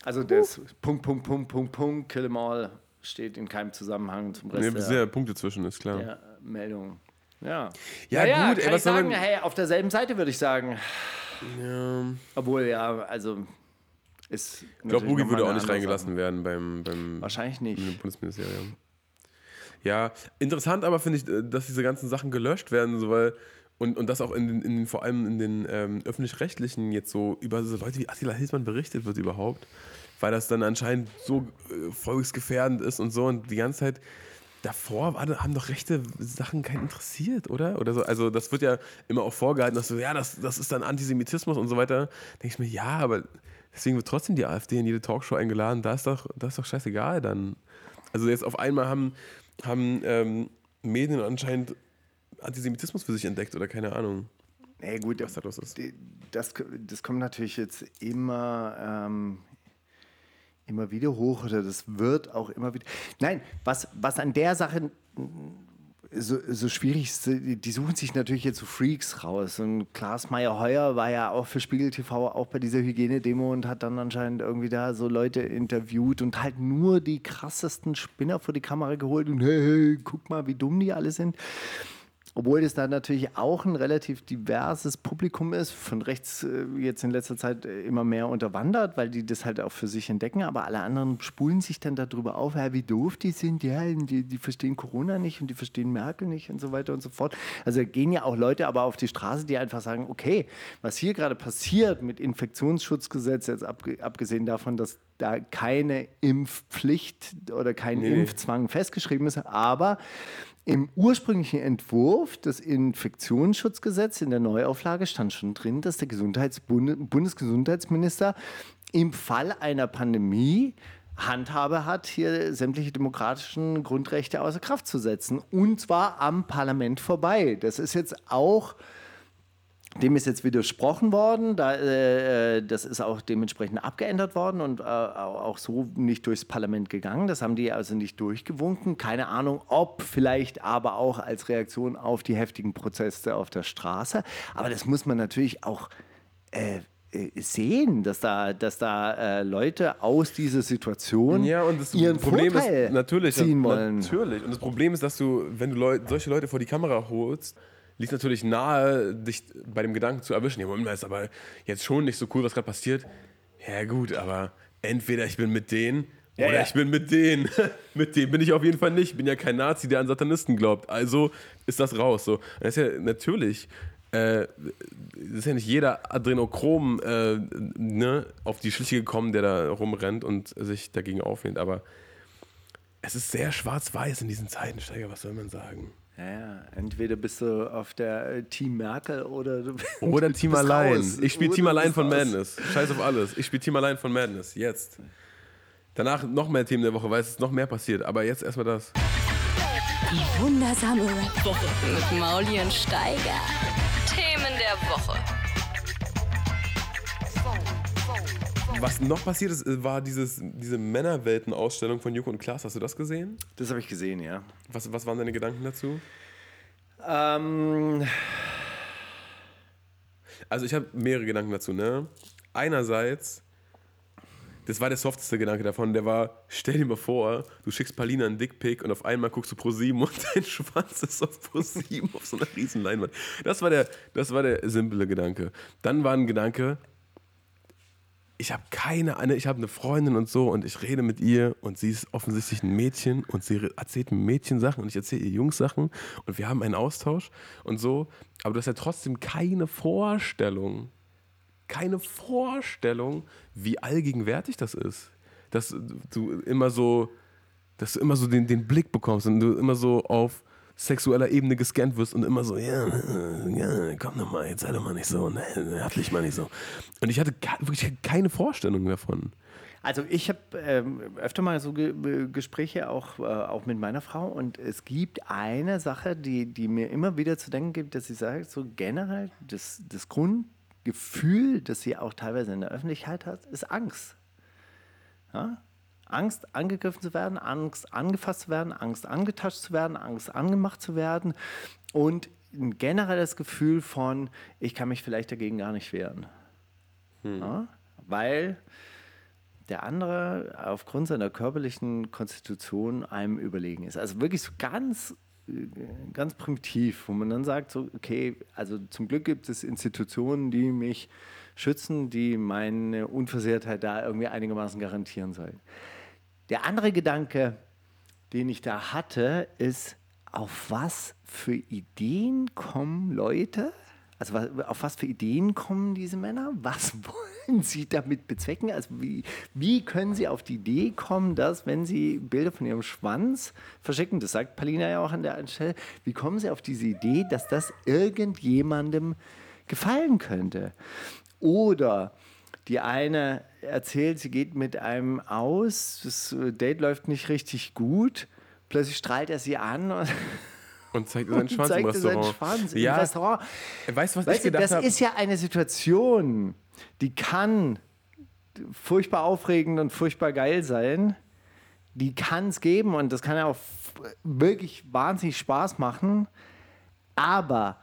Also das Punkt, Punkt, Punkt, Punkt, Punkt, Kill 'em all steht in keinem Zusammenhang zum Nee, Rest der, ja Punkte zwischen, ist klar. der Meldung. Ja. Ja, Naja, gut, ey, kann was ich sagen, man- hey, auf derselben Seite würde ich sagen. Ja. Obwohl, ja, also ist. Ich glaube, Boogie würde auch nicht reingelassen werden beim, beim Wahrscheinlich nicht. Bundesministerium. Ja, interessant aber finde ich, äh, dass diese ganzen Sachen gelöscht werden, so weil und, und das auch in in vor allem in den ähm, öffentlich-rechtlichen jetzt so über so Leute wie Attila Hildmann berichtet wird überhaupt, weil das dann anscheinend so äh, volksgefährdend ist und so und die ganze Zeit davor war, haben doch rechte Sachen keinen interessiert, oder? Oder so. Also das wird ja immer auch vorgehalten, dass so, ja, das, das ist dann Antisemitismus und so weiter. Denke ich mir, ja, aber deswegen wird trotzdem die AfD in jede Talkshow eingeladen. Da ist doch, das ist doch scheißegal dann. Also jetzt auf einmal haben, haben ähm, Medien anscheinend Antisemitismus für sich entdeckt oder keine Ahnung, Nee, gut, was da los ist. das, das kommt natürlich jetzt immer, ähm, immer wieder hoch oder das wird auch immer wieder. Nein, was, was an der Sache so, so schwierig die suchen sich natürlich jetzt so Freaks raus. Und Klaas Meyer-Heuer war ja auch für Spiegel TV auch bei dieser Hygienedemo und hat dann anscheinend irgendwie da so Leute interviewt und halt nur die krassesten Spinner vor die Kamera geholt und hey, hey guck mal, wie dumm die alle sind. Obwohl das da natürlich auch ein relativ diverses Publikum ist, von rechts äh, jetzt in letzter Zeit äh, immer mehr unterwandert, weil die das halt auch für sich entdecken, aber alle anderen spulen sich dann darüber auf, ja, wie doof die sind, ja, die, die verstehen Corona nicht und die verstehen Merkel nicht und so weiter und so fort. Also gehen ja auch Leute aber auf die Straße, die einfach sagen, okay, was hier gerade passiert mit Infektionsschutzgesetz, jetzt abge abgesehen davon, dass da keine Impfpflicht oder kein nee. Impfzwang festgeschrieben ist, aber im ursprünglichen Entwurf des Infektionsschutzgesetzes in der Neuauflage stand schon drin, dass der Bundesgesundheitsminister im Fall einer Pandemie Handhabe hat, hier sämtliche demokratischen Grundrechte außer Kraft zu setzen. Und zwar am Parlament vorbei. Das ist jetzt auch dem ist jetzt widersprochen worden. Da, äh, das ist auch dementsprechend abgeändert worden und äh, auch so nicht durchs Parlament gegangen. Das haben die also nicht durchgewunken. Keine Ahnung, ob vielleicht aber auch als Reaktion auf die heftigen Proteste auf der Straße. Aber das muss man natürlich auch äh, äh, sehen, dass da, dass da äh, Leute aus dieser Situation Ja, und das ihren Problem Vorteil ist natürlich, ziehen wollen. natürlich. Und das Problem ist, dass du, wenn du Leu solche Leute vor die Kamera holst, liegt natürlich nahe, dich bei dem Gedanken zu erwischen. Ja, Moment mal, ist aber jetzt schon nicht so cool, was gerade passiert. Ja, gut, aber entweder ich bin mit denen oder ja. ich bin mit denen. <laughs> mit denen bin ich auf jeden Fall nicht. Ich bin ja kein Nazi, der an Satanisten glaubt. Also ist das raus. So. Das ist ja natürlich. Äh, ist ja nicht jeder Adrenochrom äh, ne, auf die Schliche gekommen, der da rumrennt und sich dagegen auflehnt, aber es ist sehr schwarz-weiß in diesen Zeiten, Steiger, was soll man sagen? Ja, ja, entweder bist du auf der äh, Team Merkel oder du <laughs> Oder du Team bist allein. raus. Ich spiele Oder Team allein bist von raus. Madness. Scheiß auf alles. Ich spiele Team allein von Madness. Jetzt. Danach noch mehr Themen der Woche, weil es ist noch mehr passiert. Aber jetzt erstmal das. Die wundersame Rap-Woche mit Mauli und Steiger. Themen der Woche. Was noch passiert ist, äh, war dieses, diese Männerwelten-Ausstellung von Joko und Klaas. Hast du das gesehen? Das habe ich gesehen, ja. Was, was waren deine Gedanken dazu? Ähm, Also ich habe mehrere Gedanken dazu. Ne? Einerseits, das war der softeste Gedanke davon, der war, stell dir mal vor, du schickst Palina einen Dickpick und auf einmal guckst du pro 7 und <laughs> dein Schwanz ist auf pro 7 auf so einer riesen Leinwand. Das war der, das war der simple Gedanke. Dann war ein Gedanke, ich habe keine Ahnung, ich habe eine Freundin und so und ich rede mit ihr und sie ist offensichtlich ein Mädchen und sie erzählt mir Mädchen Sachen und ich erzähle ihr Jungs Sachen und wir haben einen Austausch und so, aber du hast ja trotzdem keine Vorstellung, keine Vorstellung, wie allgegenwärtig das ist. Dass du immer so, dass du immer so den, den Blick bekommst und du immer so auf sexueller Ebene gescannt wirst und immer so, ja, ja, komm doch mal, jetzt sei doch mal nicht so, ne, nerv dich mal nicht so. Und ich hatte wirklich keine Vorstellung davon. Also ich habe ähm, öfter mal so Ge Gespräche auch, äh, auch mit meiner Frau und es gibt eine Sache, die, die mir immer wieder zu denken gibt, dass sie sagt, so generell das, das Grundgefühl, das sie auch teilweise in der Öffentlichkeit hat, ist Angst. Ja? Angst, angegriffen zu werden, Angst, angefasst zu werden, Angst, angetascht zu werden, Angst, angemacht zu werden und ein generelles Gefühl von, ich kann mich vielleicht dagegen gar nicht wehren. Ja? Weil der andere aufgrund seiner körperlichen Konstitution einem überlegen ist. Also wirklich so ganz, ganz primitiv, wo man dann sagt, so, okay, also zum Glück gibt es Institutionen, die mich schützen, die meine Unversehrtheit da irgendwie einigermaßen garantieren sollen. Der andere Gedanke, den ich da hatte, ist, auf was für Ideen kommen Leute? Also auf was für Ideen kommen diese Männer? Was <laughs> wollen sie damit bezwecken? Also wie, wie können sie auf die Idee kommen, dass wenn sie Bilder von ihrem Schwanz verschicken, das sagt Palina ja auch an der Stelle, wie kommen sie auf diese Idee, dass das irgendjemandem gefallen könnte? Oder die eine erzählt, sie geht mit einem aus, das äh, Date läuft nicht richtig gut, plötzlich strahlt er sie an und <laughs> Und zeigt <laughs> seinen Schwanz zeigt im er seinen Restaurant. Schwanz im ja, Restaurant. Weißt du, was Weißt ich gedacht das habe? ist ja eine Situation, die kann furchtbar aufregend und furchtbar geil sein. Die kann es geben und das kann ja auch f- wirklich wahnsinnig Spaß machen. Aber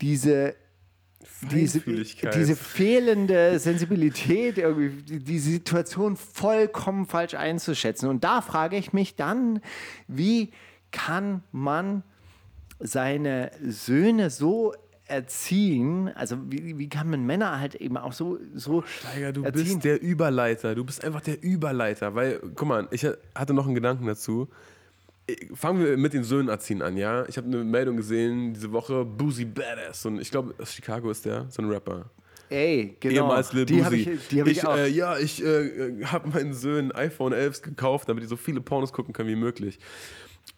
diese, diese, diese fehlende Sensibilität, irgendwie, die, die Situation vollkommen falsch einzuschätzen. Und da frage ich mich dann, wie kann man seine Söhne so erziehen, also wie, wie kann man Männer halt eben auch so, so Steiger, du erziehen? bist der Überleiter. Du bist einfach der Überleiter. Weil, guck mal, ich hatte noch einen Gedanken dazu. Ich- Fangen wir mit den Söhnen erziehen an, ja? Ich habe eine Meldung gesehen diese Woche, Boozy Badass. Und ich glaube, aus Chicago ist der, so ein Rapper. Ey, genau. Ehemals Lil die habe ich, die hab ich, auch. Äh, ja, ich äh, habe meinen Söhnen iPhone 11 gekauft, damit die so viele Pornos gucken können wie möglich.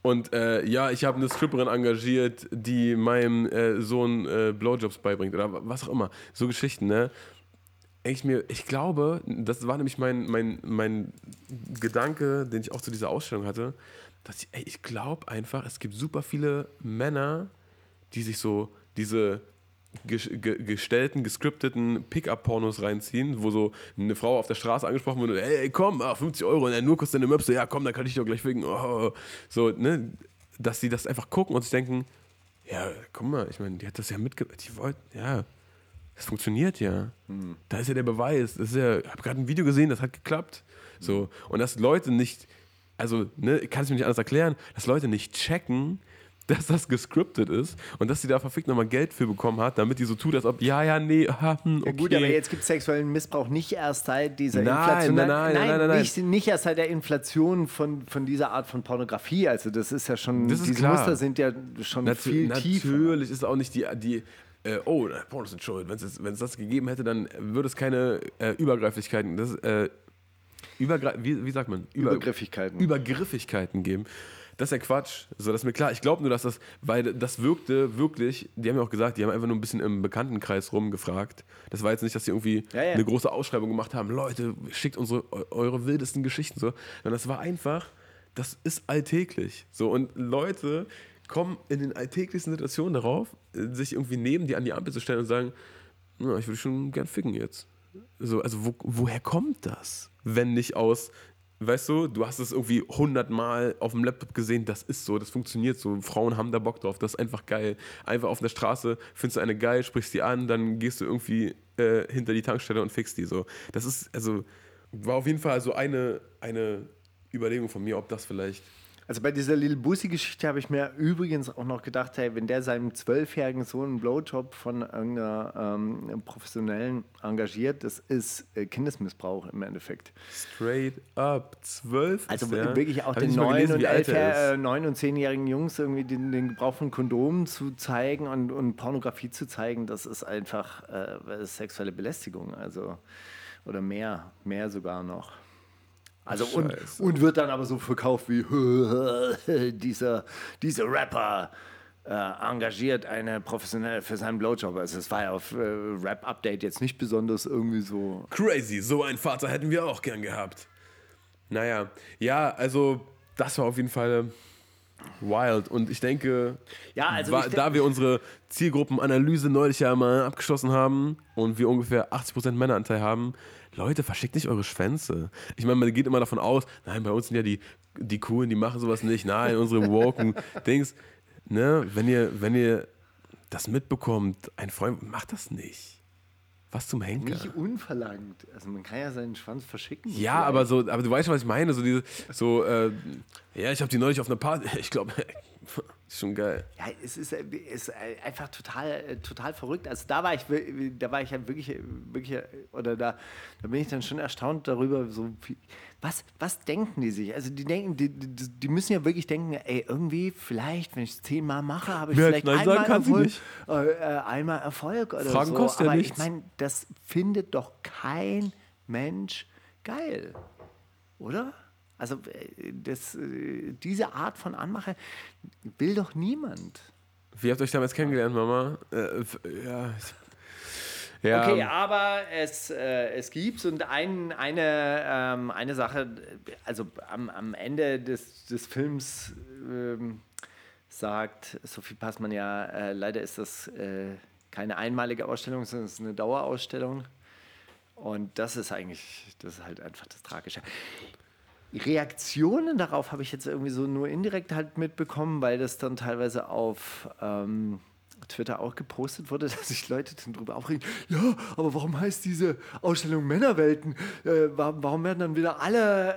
Und äh, ja, ich habe eine Stripperin engagiert, die meinem äh, Sohn äh, Blowjobs beibringt oder was auch immer. So Geschichten, ne? Ich, mir, ich glaube, das war nämlich mein, mein, mein Gedanke, den ich auch zu dieser Ausstellung hatte, dass ich, ey, ich glaube einfach, es gibt super viele Männer, die sich so diese ges- ge gestellten, gescripteten Pickup-Pornos reinziehen, wo so eine Frau auf der Straße angesprochen wird, ey, ey komm, ah, 50 Euro, und er nur kostet deine Möpse, ja komm, dann kann ich doch gleich wegen, oh. so, ne, dass sie das einfach gucken und sich denken, ja, guck mal, ich meine, die hat das ja mitgemacht, die wollte, ja, das funktioniert ja. Da ist ja der Beweis, das ist ja, ich habe gerade ein Video gesehen, das hat geklappt, so, und dass Leute nicht, also, ne, ich kann es mir nicht anders erklären, dass Leute nicht checken, <laughs> dass das gescriptet ist und dass sie da verfickt nochmal Geld für bekommen hat, damit die so tut, als ob, ja, ja, nee, ha, <laughs> hm, okay. Ja gut, aber jetzt gibt es sexuellen Missbrauch nicht erst seit dieser Nein, Inflation. nein, nein, nein, nein, nein. Nicht, nicht erst seit der Inflation von, von dieser Art von Pornografie. Also das ist ja schon, Das diese klar. Muster sind ja schon Natu viel tiefer. natürlich ist auch nicht die, die äh, oh, Pornos sind schuld. Wenn es das gegeben hätte, dann würde es keine äh, Übergreiflichkeiten, das, äh, übergre wie, wie sagt man? Über- Übergriffigkeiten. Übergriffigkeiten geben. Das ist ja Quatsch. So, das ist mir klar. Ich glaube nur, dass das, weil das wirkte wirklich, die haben ja auch gesagt, die haben einfach nur ein bisschen im Bekanntenkreis rumgefragt. Das war jetzt nicht, dass sie irgendwie Ja, ja. eine große Ausschreibung gemacht haben. Leute, schickt unsere, eu- eure wildesten Geschichten so. Sondern das war einfach, das ist alltäglich. So, und Leute kommen in den alltäglichsten Situationen darauf, sich irgendwie neben die an die Ampel zu stellen und sagen, ich würde schon gern ficken jetzt. So, also wo, woher kommt das? Wenn nicht aus, weißt du, du hast es irgendwie hundertmal auf dem Laptop gesehen, das ist so, das funktioniert so, Frauen haben da Bock drauf, das ist einfach geil. Einfach auf der Straße findest du eine geil, sprichst die an, dann gehst du irgendwie äh, hinter die Tankstelle und fixst die so. Das ist, also, war auf jeden Fall so eine, eine Überlegung von mir, ob das vielleicht Also bei dieser Lil Bussi-Geschichte habe ich mir übrigens auch noch gedacht, hey, wenn der seinem zwölfjährigen Sohn einen Blowjob von irgendeiner ähm, Professionellen engagiert, das ist äh, Kindesmissbrauch im Endeffekt. straight up zwölf Also wirklich auch Hab den neun und elf, äh, neun und zehnjährigen Jungs irgendwie den, den Gebrauch von Kondomen zu zeigen und, und Pornografie zu zeigen, das ist einfach äh, sexuelle Belästigung, also oder mehr, mehr sogar noch. Also und, und wird dann aber so verkauft wie <laughs> dieser, dieser Rapper äh, engagiert eine Professionelle für seinen Blowjob. Also es war ja auf äh, Rap Update jetzt nicht besonders irgendwie so. Crazy, so einen Vater hätten wir auch gern gehabt. Naja, ja, also das war auf jeden Fall wild. Und ich denke, Ja, also wa- ich da wir unsere Zielgruppenanalyse neulich ja mal abgeschlossen haben und wir ungefähr 80% Männeranteil haben, Leute, verschickt nicht eure Schwänze. Ich meine, man geht immer davon aus, nein, bei uns sind ja die, die Coolen, die machen sowas nicht. Nein, unsere woken <laughs> Dings. Ne, wenn ihr, wenn ihr das mitbekommt, ein Freund, macht das nicht. Was zum Henker? Nicht unverlangt. Also man kann ja seinen Schwanz verschicken. Ja, aber so, aber du weißt schon, was ich meine. So diese, so, äh, ja, ich habe die neulich auf einer Party. <laughs> Ich glaube, schon geil. Ja, es ist, äh, ist äh, einfach total, äh, total verrückt. Also da war ich, da war ich ja wirklich, wirklich, oder da, da bin ich dann schon erstaunt darüber, so wie, was, was denken die sich? Also die denken, die, die, die müssen ja wirklich denken, ey, irgendwie, vielleicht, wenn ich es zehnmal mache, habe ich Wer vielleicht einmal Erfolg, äh, einmal Erfolg oder Fragen so. kostet ja Aber nichts. ich meine, das findet doch kein Mensch geil, oder? Also äh, das, äh, diese Art von Anmache will doch niemand. Wie habt ihr euch damals kennengelernt, Mama? Äh, ja. ich- ja. Okay, aber es, äh, es gibt und ein, eine, ähm, eine Sache, also am, am Ende des, des Films ähm, sagt Sophie Passmann ja, äh, leider ist das äh, keine einmalige Ausstellung, sondern es ist eine Dauerausstellung. Und das ist eigentlich, das ist halt einfach das Tragische. Reaktionen darauf habe ich jetzt irgendwie so nur indirekt halt mitbekommen, weil das dann teilweise auf ähm, Twitter auch gepostet wurde, <laughs> dass sich Leute dann drüber aufregen. Ja, aber warum heißt diese Ausstellung Männerwelten? Äh, wa- warum werden dann wieder alle,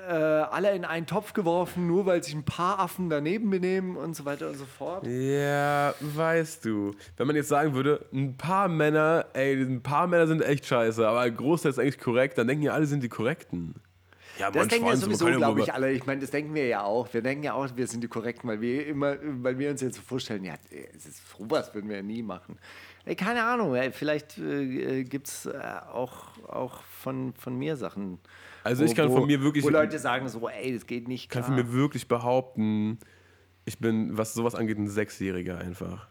äh, alle in einen Topf geworfen, nur weil sich ein paar Affen daneben benehmen und so weiter und so fort? Ja, weißt du, wenn man jetzt sagen würde, ein paar Männer, ey, ein paar Männer sind echt scheiße, aber ein Großteil ist eigentlich korrekt, dann denken ja alle sind die korrekten. Ja, Das denken wir sowieso, kann glaube ich, alle. Ich meine, das denken wir ja auch. Wir denken ja auch, wir sind die Korrekten, weil wir immer, weil wir uns jetzt so vorstellen, ja, es ist, sowas würden wir ja nie machen. Ey, keine Ahnung, ey, vielleicht äh, gibt es äh, auch, auch von, von mir Sachen. Also ich kann von mir wirklich- Wo Leute sagen so, ey, das geht nicht. kann Klar. von mir wirklich behaupten, ich bin, was sowas angeht, ein Sechsjähriger einfach.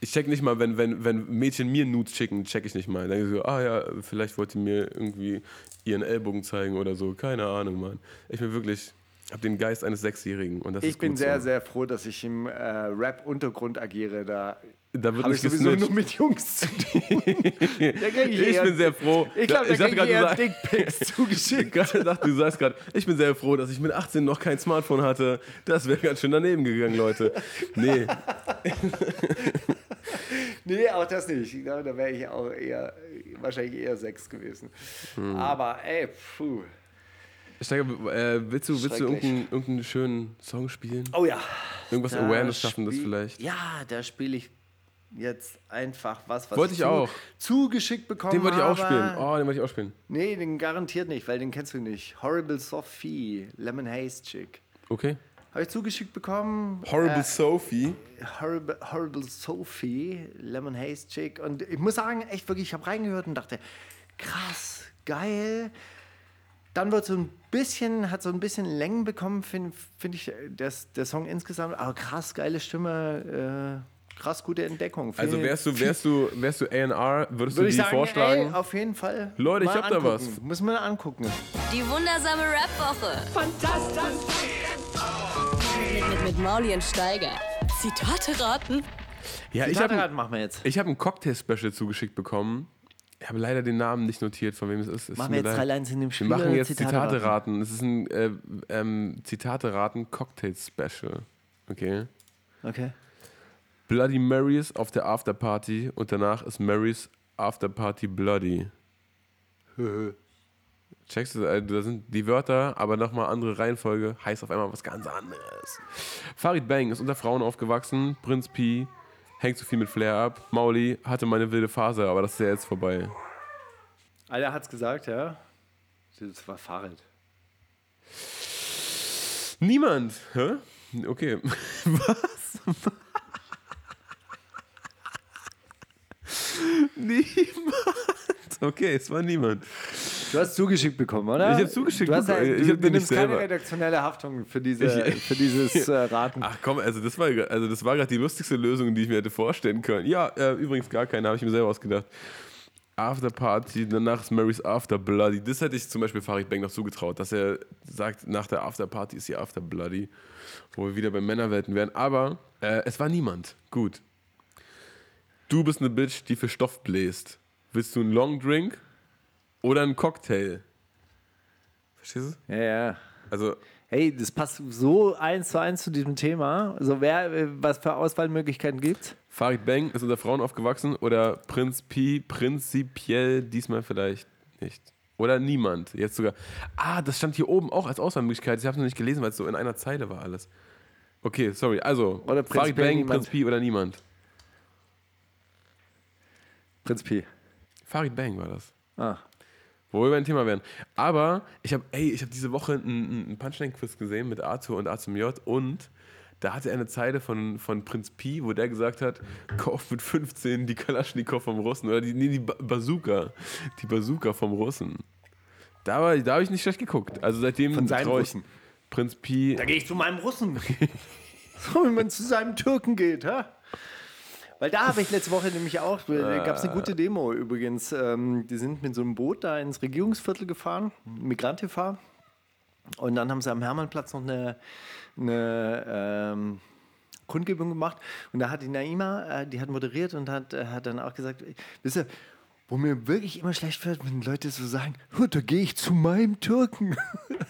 Ich check nicht mal, wenn, wenn, wenn Mädchen mir Nudes schicken, check ich nicht mal. Dann denke ich so, ah ja, vielleicht wollte mir irgendwie ihren Ellbogen zeigen oder so. Keine Ahnung, Mann. Ich bin wirklich, hab den Geist eines Sechsjährigen und das Ich ist bin sehr, so. sehr froh, dass ich im äh, Rap-Untergrund agiere. Da Da wird habe ich sowieso gesnitcht. nur mit Jungs zu tun. <laughs> Ich eher- bin sehr froh. Ich glaube, da Ich kriege ich eher Dickpics <laughs> zugeschickt. Dachte, du sagst gerade, ich bin sehr froh, dass ich mit 18 noch kein Smartphone hatte. Das wäre ganz schön daneben gegangen, Leute. Nee, <laughs> Nee, auch das nicht. Ich glaube, da wäre ich auch eher, wahrscheinlich eher sechs gewesen. Hm. Aber ey, puh. Steiger, äh, willst du, willst du irgendeinen, irgendeinen schönen Song spielen? Oh ja. Irgendwas Da Awareness schaffen, das vielleicht? Ja, da spiele ich jetzt einfach was, was Wollte ich zu, auch. zugeschickt bekommen Den wollte ich auch spielen. Oh, den wollte ich auch spielen. Nee, den garantiert nicht, weil den kennst du nicht. Horrible Sophie, Lemon Haze Chick. Okay. Habe ich zugeschickt bekommen. Horrible Äh, Sophie. Horrible, Horrible Sophie, Lemon Haze Chick. Und ich muss sagen, echt wirklich, ich habe reingehört und dachte, krass, geil. dann wird so ein bisschen, hat so ein bisschen Längen bekommen, finde find ich, der, der Song insgesamt. Aber krass, geile Stimme, äh, krass gute Entdeckung. Also Viel- wärst du, wärst du, wärst du A&R, würdest du Würde die ich sagen, vorschlagen? Ey, auf jeden Fall. Leute, ich hab da angucken. was. Muss man angucken. Die wundersame Rap-Woche. Fantastisch. Mit, Mauli und Steiger. Zitate raten. ja, ich Zitate habe raten machen wir jetzt. ich hab ein Cocktail-Special zugeschickt bekommen. Ich habe leider den Namen nicht notiert, von wem es ist. Es Machen wir jetzt drei Lines in dem Wir Spiel. machen oder jetzt Zitate Zitate raten? Es ist ein äh, ähm, Zitate raten Cocktail Special. Okay. Okay. Bloody Marys auf der Afterparty und danach ist Marys Afterparty Bloody. <laughs> Checkst du, äh, da sind die Wörter, aber nochmal andere Reihenfolge, heißt auf einmal was ganz anderes. Farid Bang ist unter Frauen aufgewachsen, Prinz P, hängt zu viel mit Flair ab, Mauli hatte meine wilde Phase, aber das ist ja jetzt vorbei. Alter hat's gesagt, ja. Das war Fahrrad. Niemand, hä? Okay. <laughs> Was? niemand. Okay, es war niemand. Du hast zugeschickt bekommen, oder? Ich hab zugeschickt du hast, bekommen. Ich du, hab du nimmst keine selber. redaktionelle Haftung für, diese, Ich- <laughs> für dieses äh, <laughs> Raten. Ach komm, also das war, also das war gerade die lustigste Lösung, die ich mir hätte vorstellen können. Ja, äh, übrigens gar keine, habe ich mir selber ausgedacht. After Party, danach ist Mary's After Bloody. Das hätte ich zum Beispiel Farid Bang noch zugetraut, dass er sagt, nach der After Party ist die After Bloody, wo wir wieder bei Männerwelten wären. Aber äh, es war niemand. Gut. Du bist eine Bitch, die für Stoff bläst. Willst du einen Long Drink oder einen Cocktail? Verstehst du? Ja, ja. Also, Hey, das passt so eins zu eins zu diesem Thema. Also wer, äh, was für Auswahlmöglichkeiten gibt's? Farid Bang ist unter Frauen aufgewachsen oder Prinz Pi prinzipiell diesmal vielleicht nicht. Oder niemand. Jetzt sogar. Ah, das stand hier oben auch als Auswahlmöglichkeit. Ich habe es noch nicht gelesen, weil es so in einer Zeile war alles. Okay, sorry. Also, Oder Farid prinzipiell Bang, niemand. Prinz Pi oder niemand. Prinz P. Farid Bang war das. Ah. Wo wir beim Thema wären. Aber ich habe, ey, ich habe diese Woche einen, einen Punchline-Quiz gesehen mit Arthur und A zum J und da hatte er eine Zeile von, von Prinz Pi, wo der gesagt hat, kauf mit 15 die Kalaschnikow vom Russen oder die, nee, die Ba- Bazooka, die Bazooka vom Russen. Da, war- da habe ich nicht schlecht geguckt. Also seitdem Von ich Russen. Prinz Pi. Da gehe ich zu meinem Russen. <laughs> so wie man zu seinem Türken geht, ha? Weil da habe ich letzte Woche nämlich auch, da gab es eine gute Demo übrigens. Ähm, die sind mit so einem Boot da ins Regierungsviertel gefahren, Migrant TV. Und dann haben sie am Hermannplatz noch eine, eine ähm, Kundgebung gemacht. Und da hat die Naima, äh, die hat moderiert und hat, äh, hat dann auch gesagt, wisst ihr, wo mir wirklich immer schlecht wird, wenn Leute so sagen, "Huh, da gehe ich zu meinem Türken.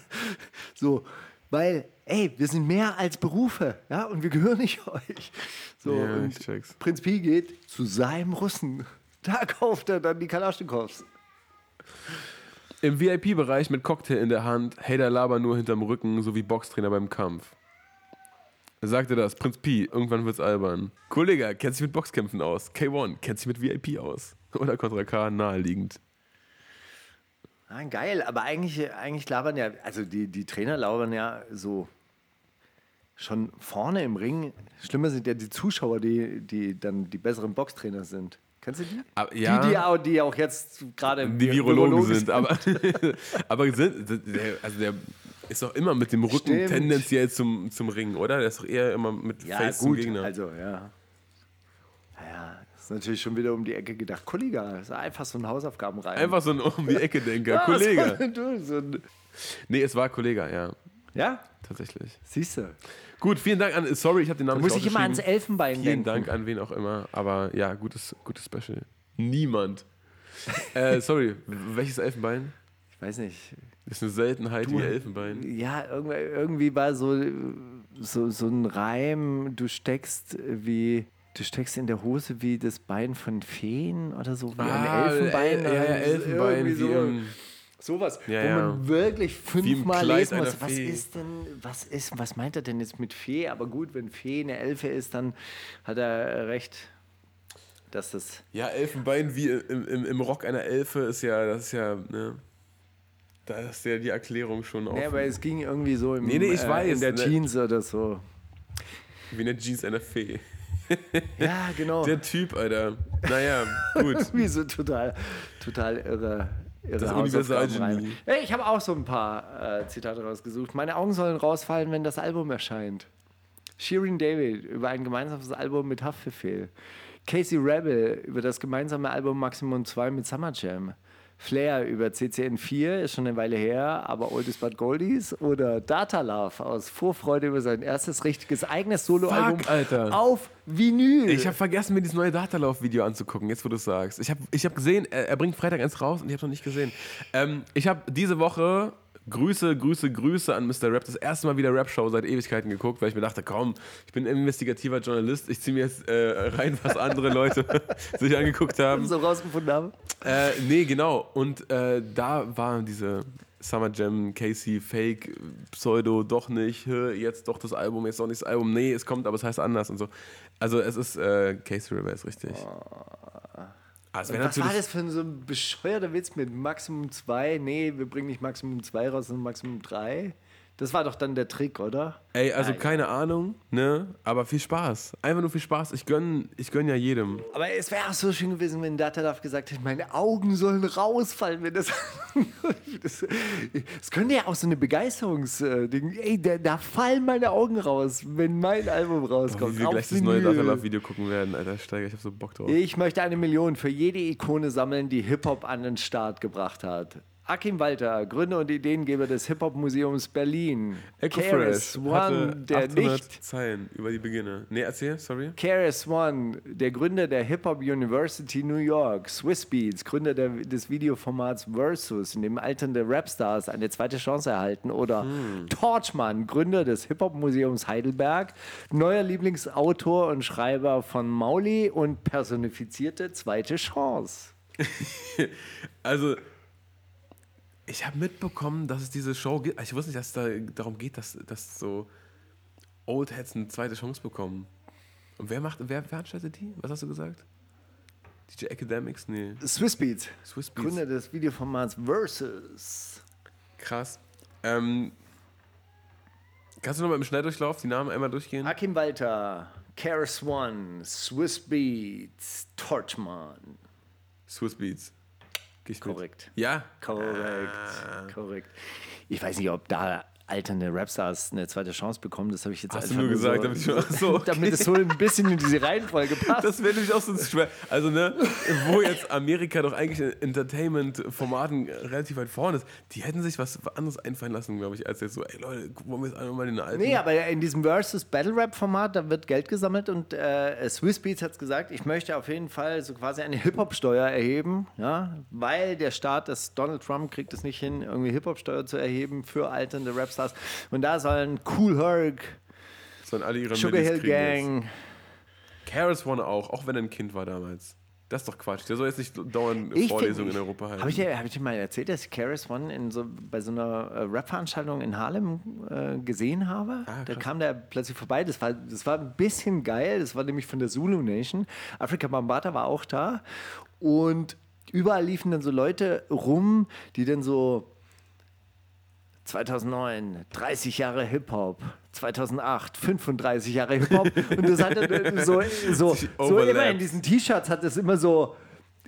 <laughs> so, weil, ey, wir sind mehr als Berufe, ja, und wir gehören nicht <laughs> euch. So, Ja, und ich check's. Prinz Pi geht zu seinem Russen. <laughs> Da kauft er dann die Kalaschnikows. Im VIP-Bereich mit Cocktail in der Hand, Hater labern nur hinterm Rücken, sowie Boxtrainer beim Kampf. Er sagte das, Prinz Pi, irgendwann wird's albern. Kollege, kennt sich mit Boxkämpfen aus. K1, kennt sich mit VIP aus. <laughs> Oder Contra K, naheliegend. Ah, geil, aber eigentlich, eigentlich labern ja, also die, die Trainer labern ja so schon vorne im Ring. Schlimmer sind ja die Zuschauer, die, die dann die besseren Boxtrainer sind. Kennst du die? Aber, ja, Die, die auch, die auch jetzt gerade die Virologen sind, <laughs> aber, <laughs> aber sind, der, also der ist doch immer mit dem Rücken Stimmt. tendenziell zum, zum Ringen, oder? Der ist doch eher immer mit Ja, Face zum gut, Gegner. also ja. Naja, ist natürlich schon wieder um die Ecke gedacht. Kollege, ist einfach so ein Hausaufgabenreihen. Einfach so ein um die Ecke denker <laughs> Ja, Kollege. So, du, so ein, Nee, es war Kollege, ja, ja, tatsächlich. siehst du. Gut, vielen Dank an, sorry, ich habe den Namen Da muss nicht ich immer ans. Elfenbein Vielen denken. Dank an wen auch immer. Aber ja, gutes, gutes Special. Niemand. <laughs> äh, sorry, welches Elfenbein? Ich weiß nicht. Das ist eine Seltenheit wie Elfenbein. Ja, irgendwie, irgendwie war so, so, so ein Reim, du steckst wie. Du steckst in der Hose wie das Bein von Feen oder so, wie Ah, ein Elfenbein. ja, ja, Elfenbein, irgendwie wie so, im- sowas, Ja, wo ja. man wirklich fünfmal lesen muss. Was ist denn, was ist, was meint er denn jetzt mit Fee? Aber gut, wenn Fee eine Elfe ist, dann hat er recht, dass das. Ja, Elfenbein wie im, im, im Rock einer Elfe ist ja, das ist ja, ne? Da ist ja die Erklärung schon auf. Ja, aber es ging irgendwie so im, Nee, nee, ich äh, weiß, in der ne? Jeans oder so. Wie eine Jeans einer Fee. <laughs> Ja, genau. Der Typ, Alter. Naja, gut. <laughs> Wie so total, total irre, ihre Das Universalgenie. ich habe auch so ein paar äh, Zitate rausgesucht. Meine Augen sollen rausfallen, wenn das Album erscheint. Shirin David über ein gemeinsames Album mit Haftbefehl. Casey Rebel über das gemeinsame Album Maximum 2 mit Summer Jam. Flair über CCN4 ist schon eine Weile her, aber Oldies but Goldies. Oder Data Love aus Vorfreude über sein erstes richtiges eigenes Soloalbum auf Vinyl. Ich habe vergessen, mir dieses neue Datalauf-Video anzugucken, jetzt wo du es sagst. Ich habe ich hab gesehen, er, er bringt Freitag eins raus und ich habe noch nicht gesehen. Ähm, ich habe diese Woche Grüße, Grüße, Grüße an Mr. Rap. Das erste Mal wieder Rap-Show seit Ewigkeiten geguckt, weil ich mir dachte, komm, ich bin ein investigativer Journalist, ich ziehe mir jetzt äh, rein, was andere Leute <laughs> sich angeguckt haben. so rausgefunden habe. Äh, nee, genau. Und äh, da war diese Summer Jam, Casey, Fake, Pseudo, doch nicht, jetzt doch das Album, jetzt doch nicht das Album, nee, es kommt, aber es heißt anders und so. Also es ist äh, Casey River ist richtig. Ah, wäre Was war das für ein so ein bescheuerter Witz mit Maximum 2? Nee, wir bringen nicht Maximum 2 raus, sondern Maximum 3. Das war doch dann der Trick, oder? Ey, also Nein. keine Ahnung, ne? Aber viel Spaß. Einfach nur viel Spaß. Ich gönn, ich gönn ja jedem. Aber es wäre auch so schön gewesen, wenn Datalaf gesagt hätte, meine Augen sollen rausfallen, wenn das. <laughs> das, das könnte ja auch so eine Begeisterungsding. Ey, da, da fallen meine Augen raus, wenn mein Album rauskommt. Wie wir gleich das neue Vinyl. Datalove-Video gucken werden, Alter. Steiger, ich hab so Bock drauf. Ich möchte eine Million für jede Ikone sammeln, die Hip-Hop an den Start gebracht hat. Akim Walter, Gründer und Ideengeber des Hip-Hop-Museums Berlin. KRS One, der 800 nicht Zeilen über die Beginne. Nee, erzähl, sorry. KRS One, der Gründer der Hip-Hop University New York, Swiss Beats, Gründer der, des Videoformats Versus, in dem alternde Rapstars eine zweite Chance erhalten. Oder Torchman, Gründer des Hip-Hop Museums Heidelberg, neuer Lieblingsautor und Schreiber von Mauli und personifizierte zweite Chance. <laughs> Also, ich habe mitbekommen, dass es diese Show gibt. Ich wusste nicht, dass es da darum geht, dass, dass so Old Heads eine zweite Chance bekommen. Und wer macht, wer veranstaltet die? Was hast du gesagt? DJ Academics? Nee. Swiss Beats, Swiss Beats. Gründer des Videoformats Versus. Krass. Ähm, kannst du nochmal im Schnelldurchlauf die Namen einmal durchgehen? Akim Walter, KRS One, Swiss Beats, Torchman. Swiss Mit. Korrekt. Ja? Korrekt, korrekt. Ich weiß nicht, ob da alternde Rapstars eine zweite Chance bekommen. Das habe ich jetzt Hast einfach nur gesagt, so, damit ich so, okay. <laughs> damit es so ein bisschen in diese Reihenfolge passt. Das wäre nämlich auch so schwer. Also, ne, wo jetzt Amerika doch eigentlich in Entertainment-Formaten relativ weit vorne ist, die hätten sich was anderes einfallen lassen, glaube ich, als jetzt so, ey Leute, wollen wir jetzt einmal mal den alten. Nee, aber in diesem Versus Battle Rap Format, da wird Geld gesammelt und äh, Swiss Beats hat es gesagt, ich möchte auf jeden Fall so quasi eine Hip-Hop-Steuer erheben, ja, weil der Staat, das Donald Trump kriegt es nicht hin, irgendwie Hip-Hop-Steuer zu erheben für alternde Rapstars. Und da sollen Cool Herc, Sollen alle ihre Sugar Hill. Gang, Karis One auch, auch wenn er ein Kind war damals. Das ist doch Quatsch. Der soll jetzt nicht dauernd Ich Vorlesungen find- in Europa halten. Habe ich, dir- hab ich dir mal erzählt, dass ich Karis One in so, bei so einer äh, Rap-Veranstaltung in Harlem äh, gesehen habe? Ah, da kam der plötzlich vorbei. Das war, das war ein bisschen geil. Das war nämlich von der Zulu Nation. Afrika Bambata war auch da. Und überall liefen dann so Leute rum, die dann so 2009, 30 Jahre Hip-Hop. 2008, 35 Jahre Hip-Hop. Und das hat dann so, so, so immer in diesen T-Shirts hat es immer so,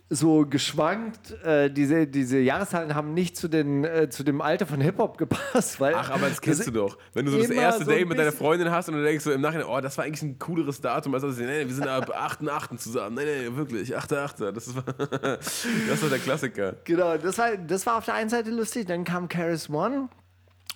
so geschwankt. Äh, diese, diese Jahreszahlen haben nicht zu, den, äh, zu dem Alter von Hip-Hop gepasst. Weil Ach, aber das kennst du doch. Wenn du so das erste so Date mit deiner Freundin hast und du denkst so im Nachhinein, oh, das war eigentlich ein cooleres Datum. Also, nee, nee, wir sind ab <laughs> 8.8. zusammen. Nee, nee, wirklich, 8.8. Das war, <laughs> das war der Klassiker. Genau, das war, das war auf der einen Seite lustig. Dann kam Karis One.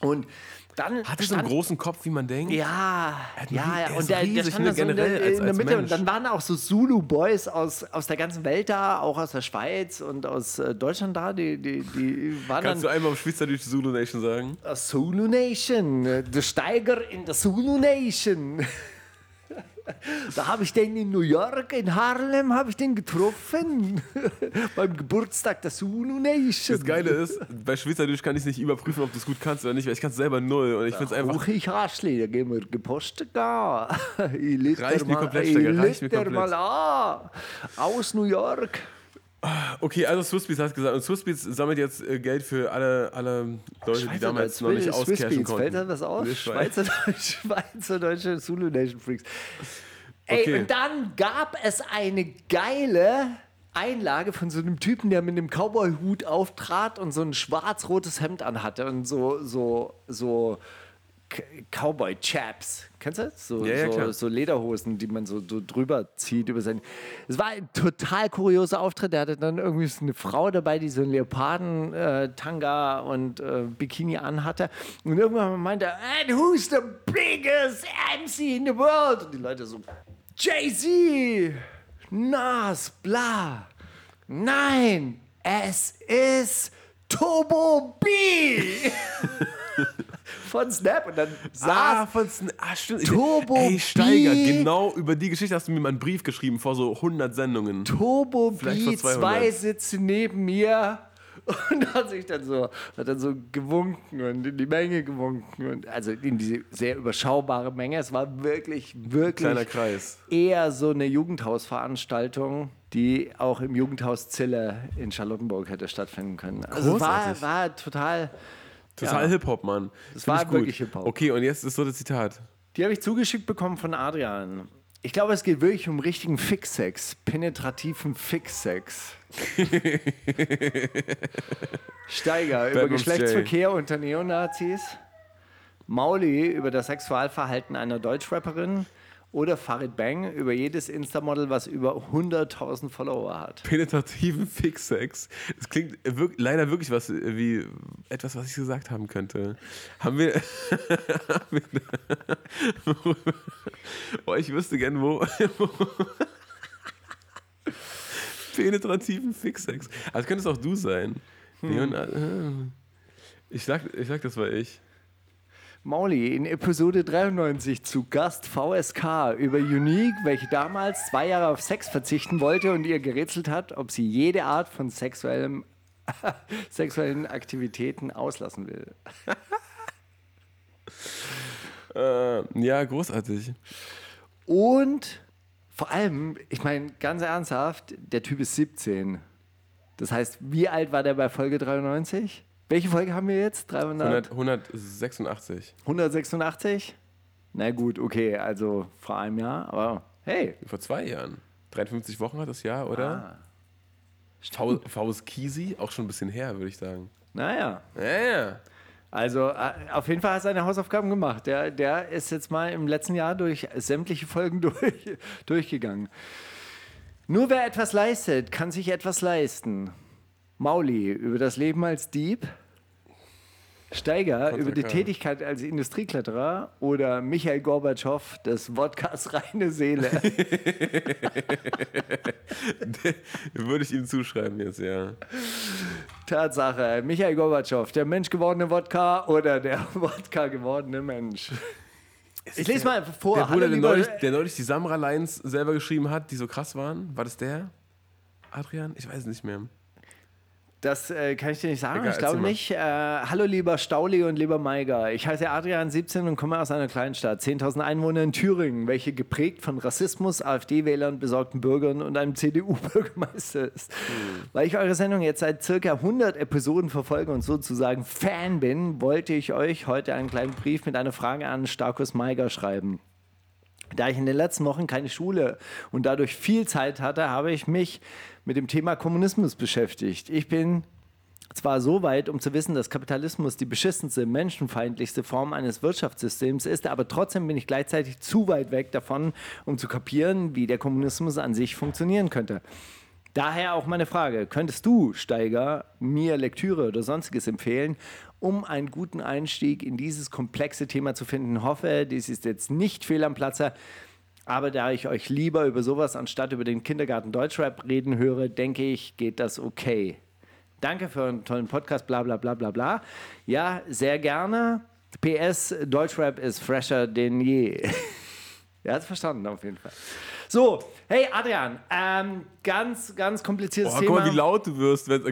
Und dann Hat er so einen großen Kopf, wie man denkt? Ja, ja, er Und der, der stand da so in der, in Mitte. Mensch. Und dann waren auch so Zulu-Boys aus, aus der ganzen Welt da, auch aus der Schweiz und aus äh, Deutschland da. Die, die, die waren Kannst du dann einmal auf Schweizerdeutsch Zulu Nation sagen? Zulu Nation, äh, der Steiger in der Zulu Nation. Da habe ich den in New York, in Harlem, habe ich den getroffen. <laughs> Beim Geburtstag der Zulu Nation. Das Geile ist, bei Schweizerdeutsch kann ich nicht überprüfen, ob du es gut kannst oder nicht, weil ich kann es selber null. Und ich finde es einfach ich Haschli, da gehen wir gepostet gehen. <laughs> Ich Reicht mir komplett, Steiger, reicht mir dir mal an. Aus New York. Okay, also Swissbeats hat gesagt, und Swissbeats sammelt jetzt äh, Geld für alle, alle Leute, die damals noch nicht auscashen konnten. Fällt da was? Nee, Schweizerdeutsche <laughs> Zulu Nation Freaks. Ey, Okay. und dann gab es eine geile, Einlage von so einem Typen, der mit einem Cowboy-Hut auftrat und so ein schwarz-rotes Hemd anhatte und so, so, so Cowboy-Chaps. Kennst du das? So, Ja, ja, so, so Lederhosen, die man so, so drüber zieht über sein. Es war ein total kurioser Auftritt. Der hatte dann irgendwie so eine Frau dabei, die so einen Leoparden-Tanga und äh, Bikini anhatte. Und irgendwann meinte er, and who's the biggest MC in the world? Und die Leute so, Jay-Z, Nas, bla. Nein, es ist Turbo B. <laughs> Von Snap und dann saß Ah, von Sn ah, stimmt. Turbo Ey, Steiger, B. genau über die Geschichte hast du mir mal einen Brief geschrieben vor so 100 Sendungen. Turbo Vielleicht B, 200. zwei Sitze neben mir <laughs> und hat sich dann so, hat dann so gewunken und in die Menge gewunken und also in diese sehr überschaubare Menge. Es war wirklich, wirklich eher so eine Jugendhausveranstaltung, die auch im Jugendhaus Zille in Charlottenburg hätte stattfinden können. Also war, war total, Total Ja. Hip-Hop, Mann. Das Find war wirklich Hip-Hop. Okay, und jetzt ist so das Zitat. die habe ich zugeschickt bekommen von Adrian. Ich glaube, es geht wirklich um richtigen Fix-Sex, penetrativen Fix-Sex. <laughs> Steiger über Geschlechtsverkehr unter Neonazis. Mauli über das Sexualverhalten einer Deutschrapperin. Oder Farid Bang über jedes Instamodel, was über 100.000 Follower hat. Penetrativen <laughs> Fix-Sex. Das klingt wirk leider wirklich was äh, wie etwas, was ich gesagt haben könnte. Haben wir. <laughs> <laughs> oh, ich wüsste gern, wo. Penetrativen Fix-Sex. Also könnte es auch du sein. Leon, äh, ich, sag, ich sag, das war ich. Mauli in Episode 93 zu Gast VSK über Unique, welche damals zwei Jahre auf Sex verzichten wollte und ihr gerätselt hat, ob sie jede Art von sexuellem, <laughs> sexuellen Aktivitäten auslassen will. <laughs> Äh, ja, großartig. Und vor allem, ich meine, ganz ernsthaft, der Typ ist 17. Das heißt, wie alt war der bei Folge 93? Welche Folge haben wir jetzt? 300? 100, 186. 186? Na gut, okay, also vor einem Jahr, aber hey, Vor zwei Jahren. 53 Wochen hat das Jahr, oder? Ah. Faust, Faust Kisi, auch schon ein bisschen her, würde ich sagen. naja. Ja, ja. Also äh, auf jeden Fall hat er seine Hausaufgaben gemacht. Der, der ist jetzt mal im letzten Jahr durch sämtliche Folgen <laughs> durch, durchgegangen. Nur wer etwas leistet, kann sich etwas leisten. Mauli über das Leben als Dieb. Steiger über die. Tätigkeit als Industriekletterer oder Michael Gorbatschow des Wodkas <laughs> reine Seele. <laughs> Würde ich ihm zuschreiben jetzt, ja. Tatsache, Michael Gorbatschow, der menschgewordene Wodka oder der <laughs> Wodka gewordene Mensch. Ich lese mal vor. Der Bruder, der neulich, der neulich die Samra-Lines selber geschrieben hat, die so krass waren. War das der? Adrian? Ich weiß es nicht mehr. Das äh, kann ich dir nicht sagen. Egal, ich glaube nicht. Äh, hallo lieber Stauli und lieber Maiger. Ich heiße Adrian 17 und komme aus einer Kleinstadt. 10.000 Einwohner in Thüringen, welche geprägt von Rassismus, AfD-Wählern, besorgten Bürgern und einem CDU-Bürgermeister <laughs> ist. Hm. Weil ich eure Sendung jetzt seit circa 100 Episoden verfolge und sozusagen Fan bin, wollte ich euch heute einen kleinen Brief mit einer Frage an Starkus Maiger schreiben. Da ich in den letzten Wochen keine Schule und dadurch viel Zeit hatte, habe ich mich mit dem Thema Kommunismus beschäftigt. Ich bin zwar so weit, um zu wissen, dass Kapitalismus die beschissenste, menschenfeindlichste Form eines Wirtschaftssystems ist, aber trotzdem bin ich gleichzeitig zu weit weg davon, um zu kapieren, wie der Kommunismus an sich funktionieren könnte. Daher auch meine Frage, könntest du, Steiger, mir Lektüre oder sonstiges empfehlen, um einen guten Einstieg in dieses komplexe Thema zu finden? Hoffe, dies ist jetzt nicht fehl am Platze, aber da ich euch lieber über sowas anstatt über den Kindergarten Deutschrap reden höre, denke ich, geht das okay. Danke für einen tollen Podcast, bla bla bla bla bla. Ja, sehr gerne. PS, Deutschrap ist fresher denn je. Er hat es verstanden, auf jeden Fall. So, hey Adrian, ähm, ganz, ganz kompliziertes Oh, Thema. guck mal, wie laut du wirst. Wenn, oh,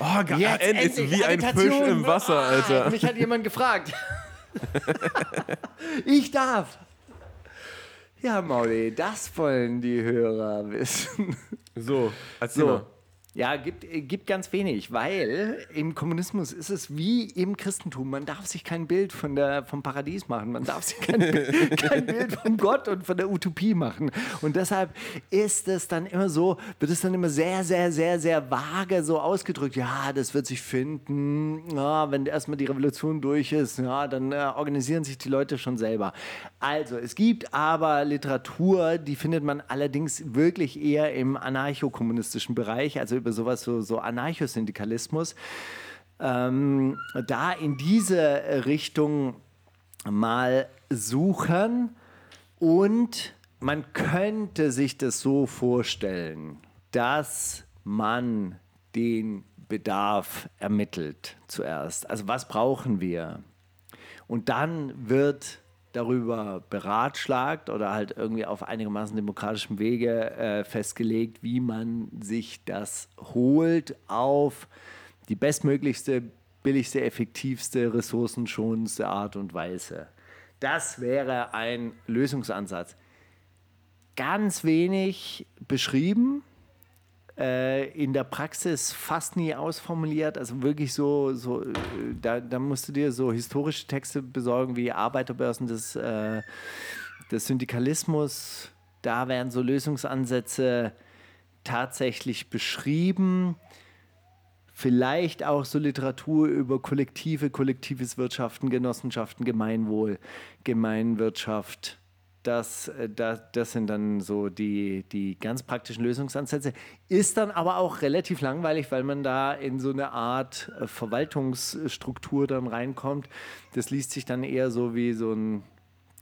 oh, ge- Jetzt endlich, endlich wie ein Fisch im Wasser, Ah, Alter. Mich hat jemand gefragt. <laughs> ich darf. Ja, Mauli, das wollen die Hörer wissen. So, erzähl So. mal. Ja, gibt, äh, gibt ganz wenig, weil im Kommunismus ist es wie im Christentum. Man darf sich kein Bild von der, vom Paradies machen. Man darf sich kein, <laughs> kein Bild von Gott und von der Utopie machen. Und deshalb ist es dann immer so, wird es dann immer sehr, sehr, sehr, sehr vage so ausgedrückt. Ja, das wird sich finden. Ja, wenn erstmal die Revolution durch ist, ja, dann äh, organisieren sich die Leute schon selber. Also, es gibt aber Literatur, die findet man allerdings wirklich eher im anarchokommunistischen Bereich, also über sowas, so, so Anarchosyndikalismus, ähm, da in diese Richtung mal suchen und man könnte sich das so vorstellen, dass man den Bedarf ermittelt zuerst. Also was brauchen wir? Und dann wird darüber beratschlagt oder halt irgendwie auf einigermaßen demokratischem Wege äh, festgelegt, wie man sich das holt auf die bestmöglichste, billigste, effektivste, ressourcenschonendste Art und Weise. Das wäre ein Lösungsansatz. Ganz wenig beschrieben, äh, in der Praxis fast nie ausformuliert. Also wirklich so, so äh, da, da musst du dir so historische Texte besorgen wie Arbeiterbörsen des, äh, des Syndikalismus. Da werden so Lösungsansätze tatsächlich beschrieben. Vielleicht auch so Literatur über Kollektive, kollektives Wirtschaften, Genossenschaften, Gemeinwohl, Gemeinwirtschaft das, äh, das, das sind dann so die, die ganz praktischen Lösungsansätze. Ist dann aber auch relativ langweilig, weil man da in so eine Art äh, Verwaltungsstruktur dann reinkommt. Das liest sich dann eher so wie so ein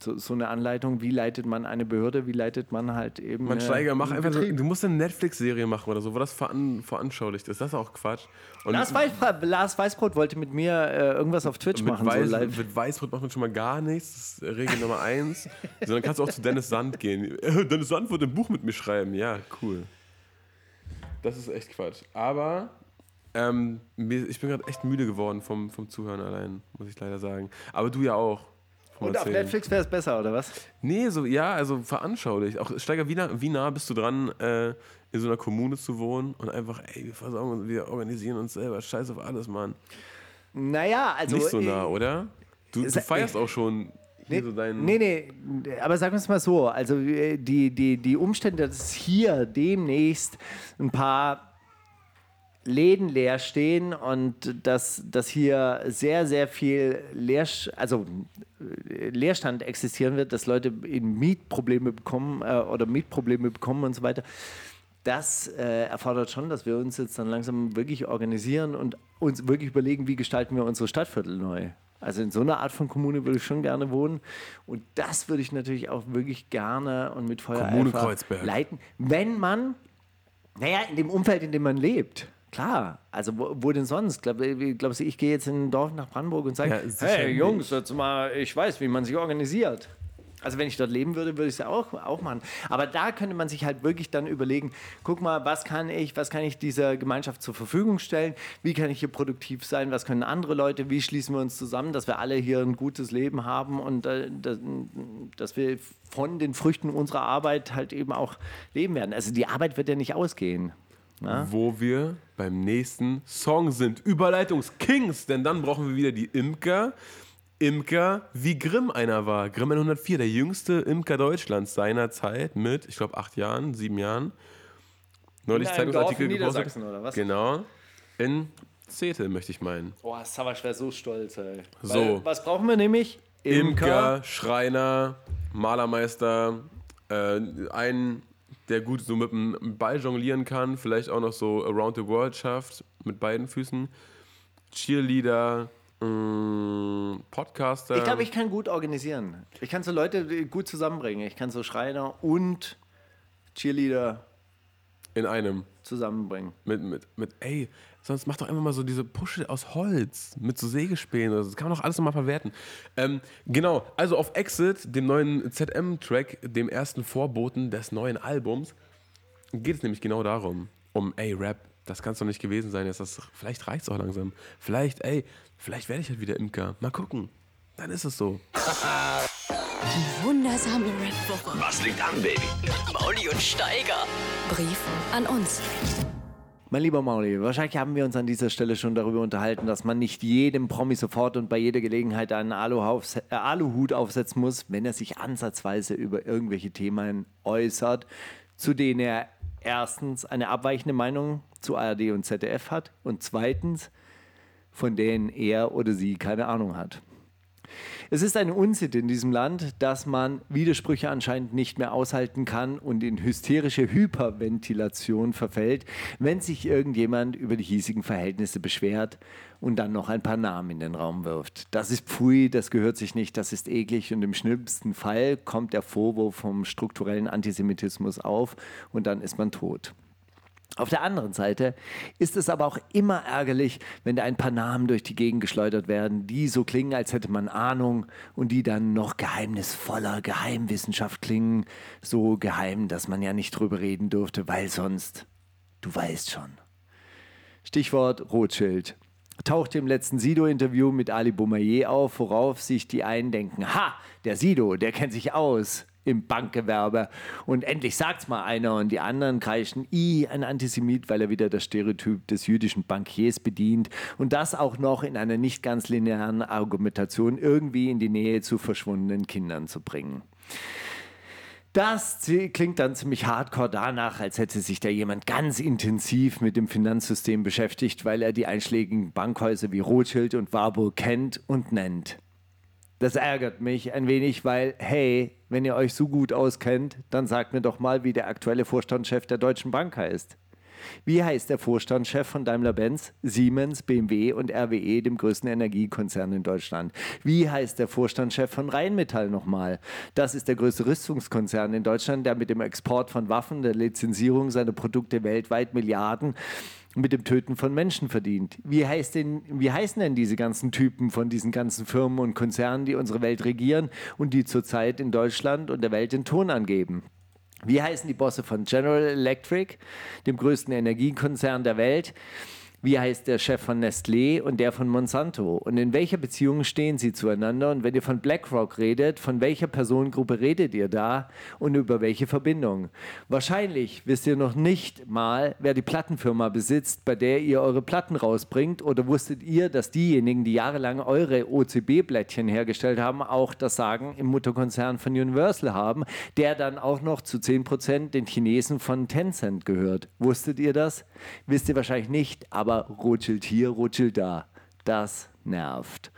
so, so, eine Anleitung, wie leitet man eine Behörde, wie leitet man halt eben. Man Steiger, mach einfach, Betrieb. du musst eine Netflix-Serie machen oder so, wo das veran, veranschaulicht ist. Das ist auch Quatsch. Und Lars, Weiß, Lars Weißbrot wollte mit mir äh, irgendwas auf Twitch machen. Weiß, so mit Weißbrot macht man schon mal gar nichts. Das ist Regel Nummer eins. so, dann kannst du auch zu Dennis Sand gehen. <laughs> Dennis Sand wird ein Buch mit mir schreiben. Ja, cool. Das ist echt Quatsch. Aber ähm, ich bin gerade echt müde geworden vom, vom Zuhören allein, muss ich leider sagen. Aber du ja auch. Und auf Netflix wäre es besser, oder was? Nee, so, ja, also veranschaulich. Auch Steiger, wie nah, wie nah bist du dran, äh, in so einer Kommune zu wohnen und einfach, ey, wir versorgen uns, wir organisieren uns selber, scheiß auf alles, Mann. Naja, also. Nicht so nah, oder? Du, du feierst auch schon Nee, so nee, nee, aber sagen wir es mal so, also äh, die, die, die Umstände, dass hier demnächst ein paar Läden leer stehen und dass, dass hier sehr, sehr viel Leer, also äh, Leerstand existieren wird, dass Leute in Mietprobleme bekommen äh, oder Mietprobleme bekommen und so weiter. Das äh, erfordert schon, dass wir uns jetzt dann langsam wirklich organisieren und uns wirklich überlegen, wie gestalten wir unsere Stadtviertel neu. Also in so einer Art von Kommune würde ich schon gerne wohnen. Und das würde ich natürlich auch wirklich gerne und mit Feuer leiten, wenn man, naja, in dem Umfeld, in dem man lebt. Klar, also wo, wo denn sonst? Glaub, äh, glaubst du, ich gehe jetzt in ein Dorf nach Brandenburg und sage, ja, hey Jungs, jetzt mal, ich weiß, wie man sich organisiert. Also wenn ich dort leben würde, würde ich es ja auch, auch machen. Aber da könnte man sich halt wirklich dann überlegen, guck mal, was kann ich, was kann ich dieser Gemeinschaft zur Verfügung stellen? Wie kann ich hier produktiv sein? Was können andere Leute? Wie schließen wir uns zusammen, dass wir alle hier ein gutes Leben haben und äh, dass, dass wir von den Früchten unserer Arbeit halt eben auch leben werden. Also die Arbeit wird ja nicht ausgehen. Na? wo wir beim nächsten Song sind. Überleitungskings, denn dann brauchen wir wieder die Imker. Imker, wie Grimm einer war. Grimm 104, der jüngste Imker Deutschlands seiner Zeit mit, ich glaube, acht Jahren, sieben Jahren. Neulich Zeitungsartikel gepostet. oder was? Genau. In Zetel, möchte ich meinen. Boah, Savasch wäre so stolz, ey. So. Weil, was brauchen wir nämlich? Imker, Imker Schreiner, Malermeister, äh, ein der gut so mit dem Ball jonglieren kann, vielleicht auch noch so Around the World schafft mit beiden Füßen. Cheerleader, mh, mm, Podcaster. Ich glaube, ich kann gut organisieren. Ich kann so Leute gut zusammenbringen. Ich kann so Schreiner und Cheerleader in einem zusammenbringen. Mit, mit, mit, ey, sonst mach doch einfach mal so diese Pusche aus Holz mit so Sägespänen. Das kann man doch alles nochmal verwerten. Ähm, genau, also auf Exit, dem neuen ZM-Track, dem ersten Vorboten des neuen Albums, geht es nämlich genau darum, um, ey, Rap, das kann es doch nicht gewesen sein. Jetzt das, vielleicht reicht es auch langsam. Vielleicht, ey, vielleicht werde ich halt wieder Imker. Mal gucken. Dann ist es so. Die wundersame Red Woche. Was liegt an, Baby? Mit Mauli und Steiger. Brief an uns. Mein lieber Mauli, wahrscheinlich haben wir uns an dieser Stelle schon darüber unterhalten, dass man nicht jedem Promi sofort und bei jeder Gelegenheit einen äh, Aluhut aufsetzen muss, wenn er sich ansatzweise über irgendwelche Themen äußert, zu denen er erstens eine abweichende Meinung zu ARD und ZDF hat und zweitens, von denen er oder sie keine Ahnung hat. Es ist eine Unsitte in diesem Land, dass man Widersprüche anscheinend nicht mehr aushalten kann und in hysterische Hyperventilation verfällt, wenn sich irgendjemand über die hiesigen Verhältnisse beschwert und dann noch ein paar Namen in den Raum wirft. Das ist Pfui, das gehört sich nicht, das ist eklig und im schlimmsten Fall kommt der Vorwurf vom strukturellen Antisemitismus auf und dann ist man tot. Auf der anderen Seite ist es aber auch immer ärgerlich, wenn da ein paar Namen durch die Gegend geschleudert werden, die so klingen, als hätte man Ahnung und die dann noch geheimnisvoller Geheimwissenschaft klingen, so geheim, dass man ja nicht drüber reden durfte, weil sonst, du weißt schon. Stichwort Rothschild. Taucht im letzten Sido-Interview mit Ali Boumaier auf, worauf sich die einen denken, ha, der Sido, der kennt sich aus im Bankgewerbe. Und endlich sagt's mal einer und die anderen kreischen, i, ein Antisemit, weil er wieder das Stereotyp des jüdischen Bankiers bedient. Und das auch noch in einer nicht ganz linearen Argumentation irgendwie in die Nähe zu verschwundenen Kindern zu bringen. Das klingt dann ziemlich hardcore danach, als hätte sich da jemand ganz intensiv mit dem Finanzsystem beschäftigt, weil er die einschlägigen Bankhäuser wie Rothschild und Warburg kennt und nennt. Das ärgert mich ein wenig, weil, hey, wenn ihr euch so gut auskennt, dann sagt mir doch mal, wie der aktuelle Vorstandschef der Deutschen Bank heißt. Wie heißt der Vorstandschef von Daimler-Benz, Siemens, BMW und RWE, dem größten Energiekonzern in Deutschland? Wie heißt der Vorstandschef von Rheinmetall nochmal? Das ist der größte Rüstungskonzern in Deutschland, der mit dem Export von Waffen, der Lizenzierung seiner Produkte weltweit Milliarden mit dem Töten von Menschen verdient. Wie, heißt denn, wie heißen denn diese ganzen Typen von diesen ganzen Firmen und Konzernen, die unsere Welt regieren und die zurzeit in Deutschland und der Welt den Ton angeben? Wie heißen die Bosse von General Electric, dem größten Energiekonzern der Welt? Wie heißt der Chef von Nestlé und der von Monsanto und in welcher Beziehung stehen sie zueinander und wenn ihr von BlackRock redet, von welcher Personengruppe redet ihr da und über welche Verbindung? Wahrscheinlich wisst ihr noch nicht mal, wer die Plattenfirma besitzt, bei der ihr eure Platten rausbringt oder wusstet ihr, dass diejenigen, die jahrelang eure OCB-Blättchen hergestellt haben, auch das Sagen im Mutterkonzern von Universal haben, der dann auch noch zu 10% den Chinesen von Tencent gehört. Wusstet ihr das? Wisst ihr wahrscheinlich nicht, aber aber Rothschild hier, Rothschild da. Das nervt.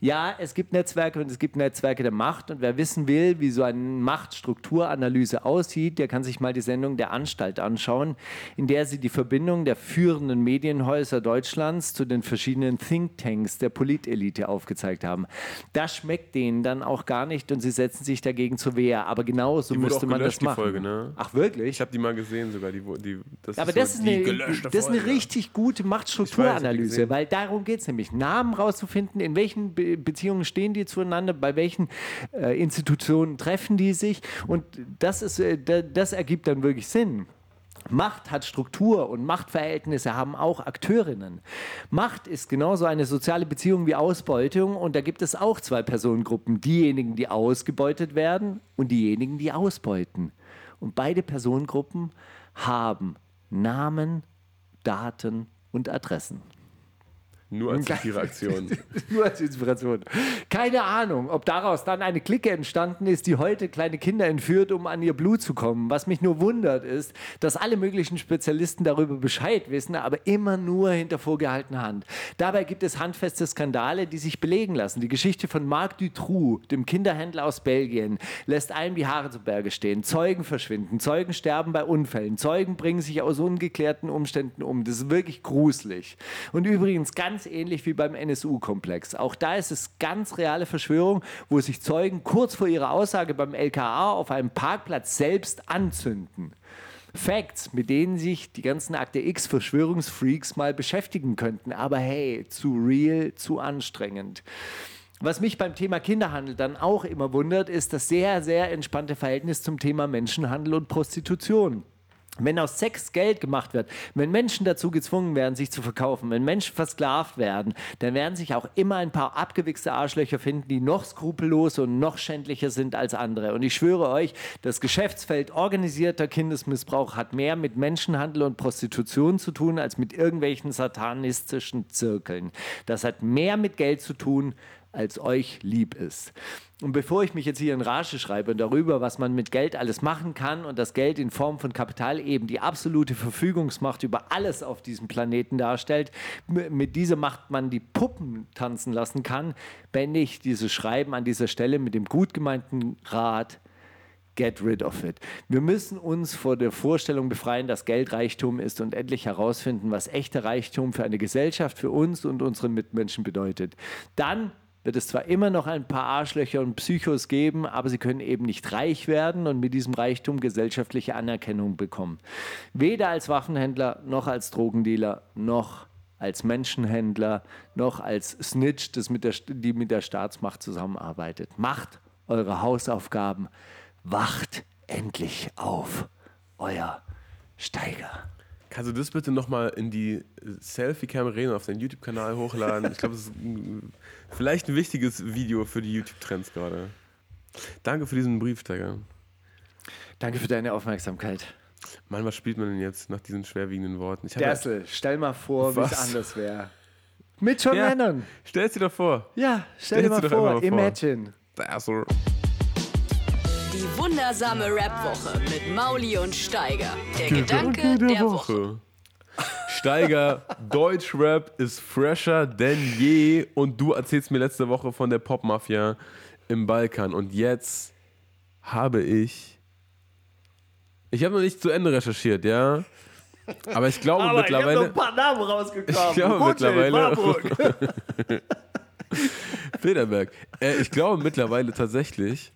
Ja, es gibt Netzwerke und es gibt Netzwerke der Macht. Und wer wissen will, wie so eine Machtstrukturanalyse aussieht, der kann sich mal die Sendung der Anstalt anschauen, in der sie die Verbindung der führenden Medienhäuser Deutschlands zu den verschiedenen Thinktanks der Politelite aufgezeigt haben. Das schmeckt denen dann auch gar nicht und sie setzen sich dagegen zur Wehr. Aber genau so müsste man das machen. Folge, ne? Ach, wirklich? Ich habe die mal gesehen sogar. Die, die, das Aber ist das, so ist eine, das ist eine richtig gute Machtstrukturanalyse, weil darum geht es nämlich, Namen rauszufinden, in welchen Beziehungen stehen die zueinander, bei welchen äh, Institutionen treffen die sich und das, ist, äh, das ergibt dann wirklich Sinn. Macht hat Struktur und Machtverhältnisse haben auch Akteurinnen. Macht ist genauso eine soziale Beziehung wie Ausbeutung und da gibt es auch zwei Personengruppen, diejenigen, die ausgebeutet werden und diejenigen, die ausbeuten. Und beide Personengruppen haben Namen, Daten und Adressen. Nur als Inspiration. <laughs> Nur als Inspiration. Keine Ahnung, ob daraus dann eine Clique entstanden ist, die heute kleine Kinder entführt, um an ihr Blut zu kommen. Was mich nur wundert, ist, dass alle möglichen Spezialisten darüber Bescheid wissen, aber immer nur hinter vorgehaltener Hand. Dabei gibt es handfeste Skandale, die sich belegen lassen. Die Geschichte von Marc Dutroux, dem Kinderhändler aus Belgien, lässt einem die Haare zu Berge stehen. Zeugen verschwinden, Zeugen sterben bei Unfällen, Zeugen bringen sich aus ungeklärten Umständen um. Das ist wirklich gruselig. Und übrigens ganz ganz ähnlich wie beim NSU-Komplex. Auch da ist es ganz reale Verschwörung, wo sich Zeugen kurz vor ihrer Aussage beim LKA auf einem Parkplatz selbst anzünden. Facts, mit denen sich die ganzen Akte X Verschwörungsfreaks mal beschäftigen könnten. Aber hey, zu real, zu anstrengend. Was mich beim Thema Kinderhandel dann auch immer wundert, ist das sehr, sehr entspannte Verhältnis zum Thema Menschenhandel und Prostitution. Wenn aus Sex Geld gemacht wird, wenn Menschen dazu gezwungen werden, sich zu verkaufen, wenn Menschen versklavt werden, dann werden sich auch immer ein paar abgewichste Arschlöcher finden, die noch skrupelloser und noch schändlicher sind als andere. Und ich schwöre euch, das Geschäftsfeld organisierter Kindesmissbrauch hat mehr mit Menschenhandel und Prostitution zu tun, als mit irgendwelchen satanistischen Zirkeln. Das hat mehr mit Geld zu tun, als euch lieb ist. Und bevor ich mich jetzt hier in Rage schreibe darüber, was man mit Geld alles machen kann und das Geld in Form von Kapital eben die absolute Verfügungsmacht über alles auf diesem Planeten darstellt, mit dieser Macht man die Puppen tanzen lassen kann, beende ich dieses Schreiben an dieser Stelle mit dem gut gemeinten Rat, get rid of it. Wir müssen uns vor der Vorstellung befreien, dass Geld Reichtum ist und endlich herausfinden, was echter Reichtum für eine Gesellschaft, für uns und unsere Mitmenschen bedeutet. Dann wird es zwar immer noch ein paar Arschlöcher und Psychos geben, aber sie können eben nicht reich werden und mit diesem Reichtum gesellschaftliche Anerkennung bekommen. Weder als Waffenhändler noch als Drogendealer noch als Menschenhändler noch als Snitch, das mit der, die mit der Staatsmacht zusammenarbeitet. Macht eure Hausaufgaben, wacht endlich auf, euer Steiger. Kannst du das bitte nochmal in die Selfie-Cam reden auf deinen YouTube-Kanal hochladen? Ich glaube, das ist vielleicht ein wichtiges Video für die YouTube-Trends gerade. Danke für diesen Brief, Steiger. Danke für deine Aufmerksamkeit. Mann, was spielt man denn jetzt nach diesen schwerwiegenden Worten? Dersel, stell mal vor, wie es anders wäre. Mit John ja, Lennon. Stell dir doch vor. Ja, stell, stell dir mal vor. Imagine. Dersel. Die wundersame Rap-Woche mit Mauli und Steiger. Der Gedanke, Gedanke der, der Woche. Woche. Steiger, Deutschrap ist fresher denn je und du erzählst mir letzte Woche von der Popmafia im Balkan und jetzt habe ich ich habe noch nicht zu Ende recherchiert, ja. Aber ich glaube Aber mittlerweile. Ich habe noch ein paar Namen rausgekommen. Ich glaube Rothschild, mittlerweile. <laughs> Federberg. Äh, ich glaube mittlerweile tatsächlich,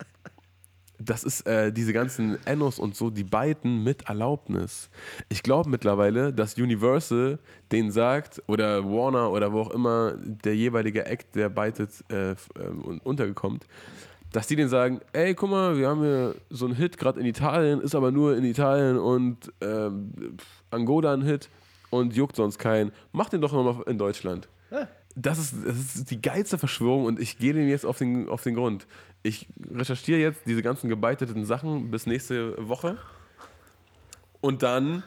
das ist äh, diese ganzen Ennos und so, die beiden mit Erlaubnis. Ich glaube mittlerweile, dass Universal denen sagt, oder Warner oder wo auch immer der jeweilige Act, der beitet, äh, äh, untergekommt, dass die denen sagen, ey, guck mal, wir haben hier so einen Hit gerade in Italien, ist aber nur in Italien und äh, Angola ein Hit und juckt sonst keinen. Mach den doch nochmal in Deutschland. Das ist, das ist die geilste Verschwörung und ich gehe dem jetzt auf den, auf den Grund ich recherchiere jetzt diese ganzen gebeiteten Sachen bis nächste Woche und dann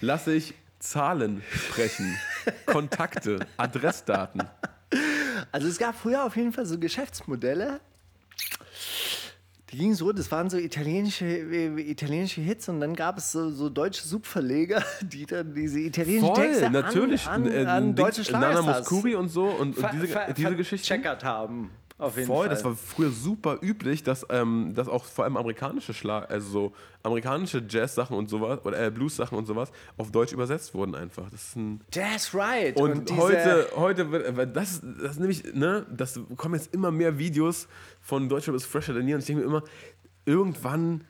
lasse ich Zahlen sprechen, <laughs> Kontakte, Adressdaten. Also es gab früher auf jeden Fall so Geschäftsmodelle, die gingen so, das waren so italienische, äh, italienische Hits und dann gab es so, so deutsche Subverleger, <laughs> die dann diese italienischen Voll, Texte natürlich. an, an, an deutsche Schlagerstars Nana Muscuri und so und, und diese, diese Geschichten. Checkert haben. Auf jeden Voll, Fall. das war früher super üblich, dass, ähm, dass auch vor allem amerikanische Schlag, also so amerikanische Jazz-Sachen und sowas, oder äh, Blues-Sachen und sowas, auf Deutsch übersetzt wurden einfach. Das ist ein Jazz right. Und, und heute, heute wird, das, das ist nämlich, ne, das kommen jetzt immer mehr Videos von Deutschland ist fresher denn je und ich denke mir immer, irgendwann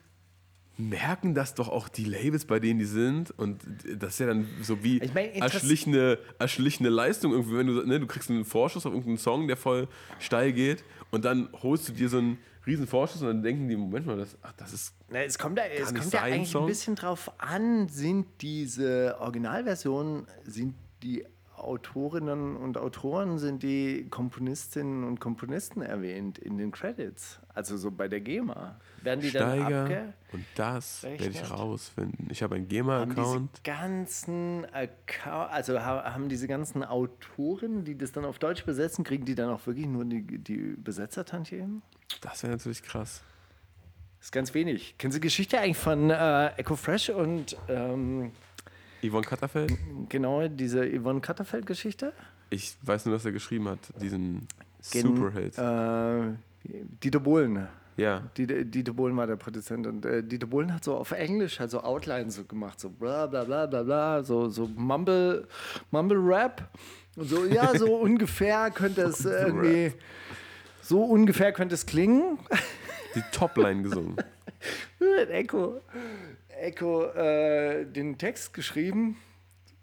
merken das doch auch die Labels, bei denen die sind. Und das ist ja dann so wie ich mein, erschlichene, erschlichene Leistung. Irgendwie, wenn du, ne, du kriegst einen Vorschuss auf irgendeinen Song, der voll steil geht, und dann holst du dir so einen riesen Vorschuss und dann denken die, Moment mal, das, ach, das ist. Na, es kommt, da, es kommt ja eigentlich Song. ein bisschen drauf an, sind diese Originalversionen, sind die Autorinnen und Autoren sind die Komponistinnen und Komponisten erwähnt in den Credits. Also so bei der GEMA. Werden die Steiger dann Und das werde ich rausfinden. Ich habe einen GEMA-Account. ganzen Account, also haben diese ganzen Autoren, die das dann auf Deutsch besetzen, kriegen die dann auch wirklich nur die, die Übersetzertantiemen? Das wäre natürlich krass. Das ist ganz wenig. Kennen Sie Geschichte eigentlich von äh, Echo Fresh und ähm, Yvonne Katterfeld? Genau, diese Yvonne Katterfeld-Geschichte. Ich weiß nur, dass er geschrieben hat, diesen Superhit. Äh, Dieter Bohlen. Ja. Dieter, Dieter Bohlen war der Produzent und äh, Dieter Bohlen hat so auf Englisch halt so Outlines so gemacht, so bla bla bla bla bla, so, so Mumble, Mumble Rap. Und so, ja, so <laughs> ungefähr könnte es irgendwie, so ungefähr könnte es klingen. Die Topline gesungen. <laughs> Echo. Echo äh, den Text geschrieben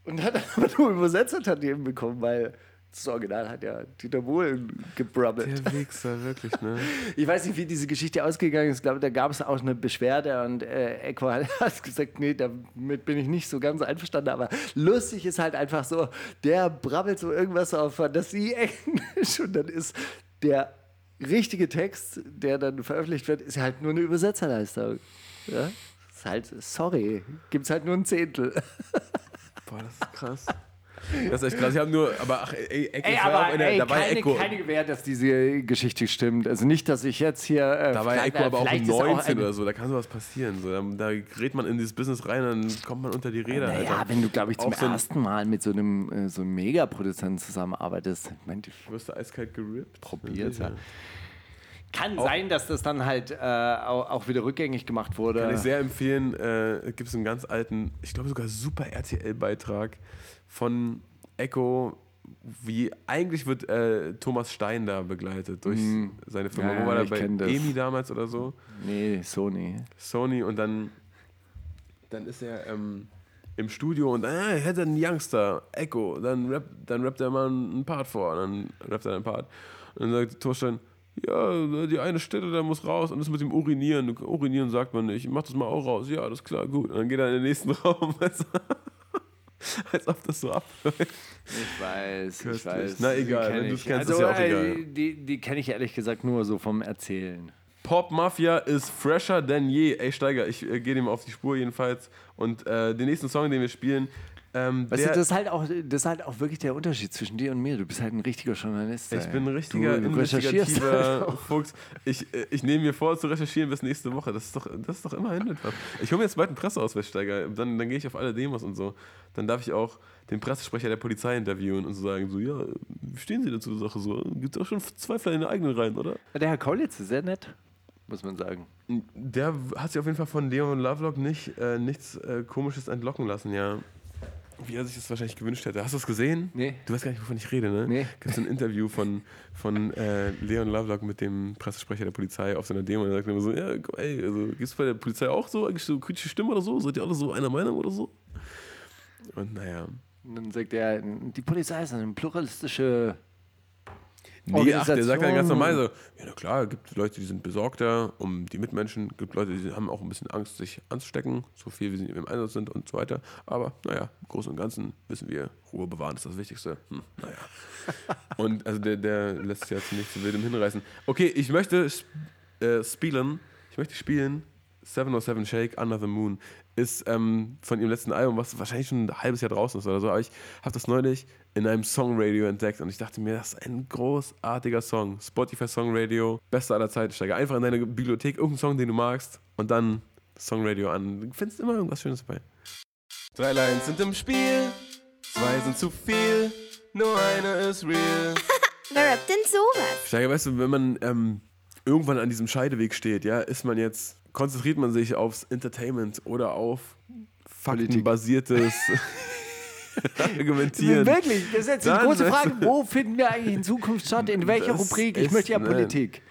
und hat <laughs> aber nur Übersetzertantiemen bekommen, weil Das Original hat ja Dieter Bohlen gebrabbelt. Der Wichser, wirklich, ne? <laughs> Ich weiß nicht, wie diese Geschichte ausgegangen ist. Ich glaube, da gab es auch eine Beschwerde und äh, Echo <laughs> hat gesagt, nee, damit bin ich nicht so ganz einverstanden. Aber lustig ist halt einfach so, der brabbelt so irgendwas auf Fantasie-Englisch und dann ist der richtige Text, der dann veröffentlicht wird, ist halt nur eine Übersetzerleistung. Ja? Ist halt, sorry, gibt es halt nur ein Zehntel. <laughs> Boah, das ist krass. Das ist echt krass. Ich habe nur, aber ach, ey, Echo, ey, aber, der, ey, da war keine, Echo. keine Gewähr, dass diese Geschichte stimmt. Also nicht, dass ich jetzt hier. Äh, da war Echo aber auch 19 auch oder so, da kann sowas passieren. So, da, da gerät man in dieses Business rein, dann kommt man unter die Räder. Ja, wenn du, glaube ich, zum so ersten Mal mit so einem äh, so einem Megaproduzenten zusammenarbeitest, ich. Wirst du eiskalt gerippt? Probiert, ja. Kann auch sein, dass das dann halt äh, auch, auch, wieder rückgängig gemacht wurde. Kann ich sehr empfehlen. Äh, Gibt es einen ganz alten, ich glaube sogar super RTL-Beitrag von Echo, wie eigentlich wird äh, Thomas Stein da begleitet durch mm. seine Firma. Ja, Wo war er bei EMI damals oder so? Nee, Sony. Sony und dann, dann ist er ähm, im Studio und äh, er hätte einen Youngster, Echo, dann, rap, dann rappt er mal einen Part vor, dann rappt er einen Part. Und dann sagt Thomas Stein, ja, die eine Stelle, da muss raus und das mit dem Urinieren. Urinieren sagt man nicht. Ich mach das mal auch raus. Ja, das ist klar, gut. Und dann geht er in den nächsten <laughs> Raum. Als ob das so abläuft. Ich weiß, Köstlich. ich weiß. Na egal, wenn du es kennst, also, ist ja auch egal. Die, die kenne ich ehrlich gesagt nur so vom Erzählen. Pop Mafia ist fresher denn je. Ey, Steiger, ich äh, gehe dem auf die Spur jedenfalls. Und äh, den nächsten Song, den wir spielen, ähm, weißt du, das ist, halt auch, das ist halt auch wirklich der Unterschied zwischen dir und mir. Du bist halt ein richtiger Journalist. Ich ey. bin ein richtiger du, investigativer halt Fuchs. Ich, äh, ich nehme mir vor, zu recherchieren bis nächste Woche. Das ist doch, das ist doch immerhin etwas. Ich hole mir jetzt bald einen Presseausweissteiger. Dann, dann gehe ich auf alle Demos und so. Dann darf ich auch den Pressesprecher der Polizei interviewen und so sagen, so, ja, wie stehen Sie dazu Sache? So, gibt es auch schon Zweifler in den eigenen Reihen, oder? Der Herr Kaulitz ist sehr nett muss man sagen. Der hat sich auf jeden Fall von Leon Lovelock nicht, äh, nichts äh, Komisches entlocken lassen, ja wie er sich das wahrscheinlich gewünscht hätte. Hast du es gesehen? Nee. Du weißt gar nicht, wovon ich rede, ne? Nee. Gibt es ein Interview von, von äh, Leon Lovelock mit dem Pressesprecher der Polizei auf seiner Demo und er sagt immer so, ja, ey, also gibt es bei der Polizei auch so eigentlich so kritische Stimme oder so? Seid ihr alle so einer Meinung oder so? Und naja. Und dann sagt er, die Polizei ist eine pluralistische Nee, ach, der sagt dann ganz normal so, ja na klar, gibt Leute, die sind besorgter um die Mitmenschen, gibt Leute, die haben auch ein bisschen Angst, sich anzustecken, so viel wie sie im Einsatz sind und so weiter. Aber naja, im Großen und Ganzen wissen wir, Ruhe bewahren ist das Wichtigste. Hm, naja. <laughs> und also der, der lässt sich jetzt nicht zu wildem hinreißen. Okay, ich möchte äh, spielen, ich möchte spielen 707 Shake Under the Moon ist ähm, von ihrem letzten Album, was wahrscheinlich schon ein halbes Jahr draußen ist oder so, aber ich habe das neulich in einem Songradio entdeckt und ich dachte mir, das ist ein großartiger Song. Spotify Songradio, beste aller Zeiten. Steige einfach in deine Bibliothek irgendeinen Song, den du magst und dann Songradio an. Du findest immer irgendwas Schönes dabei. Drei Lines sind im Spiel, zwei sind zu viel, nur eine ist real. <laughs> Wer rappt denn sowas? Steiger, weißt du, wenn man ähm, irgendwann an diesem Scheideweg steht, ja, ist man jetzt konzentriert man sich aufs Entertainment oder auf faktenbasiertes <laughs> <laughs> Argumentieren. Wirklich, das ist jetzt die große Frage, wo finden wir eigentlich in Zukunft statt? In welcher das Rubrik? Ich möchte ja nein. Politik.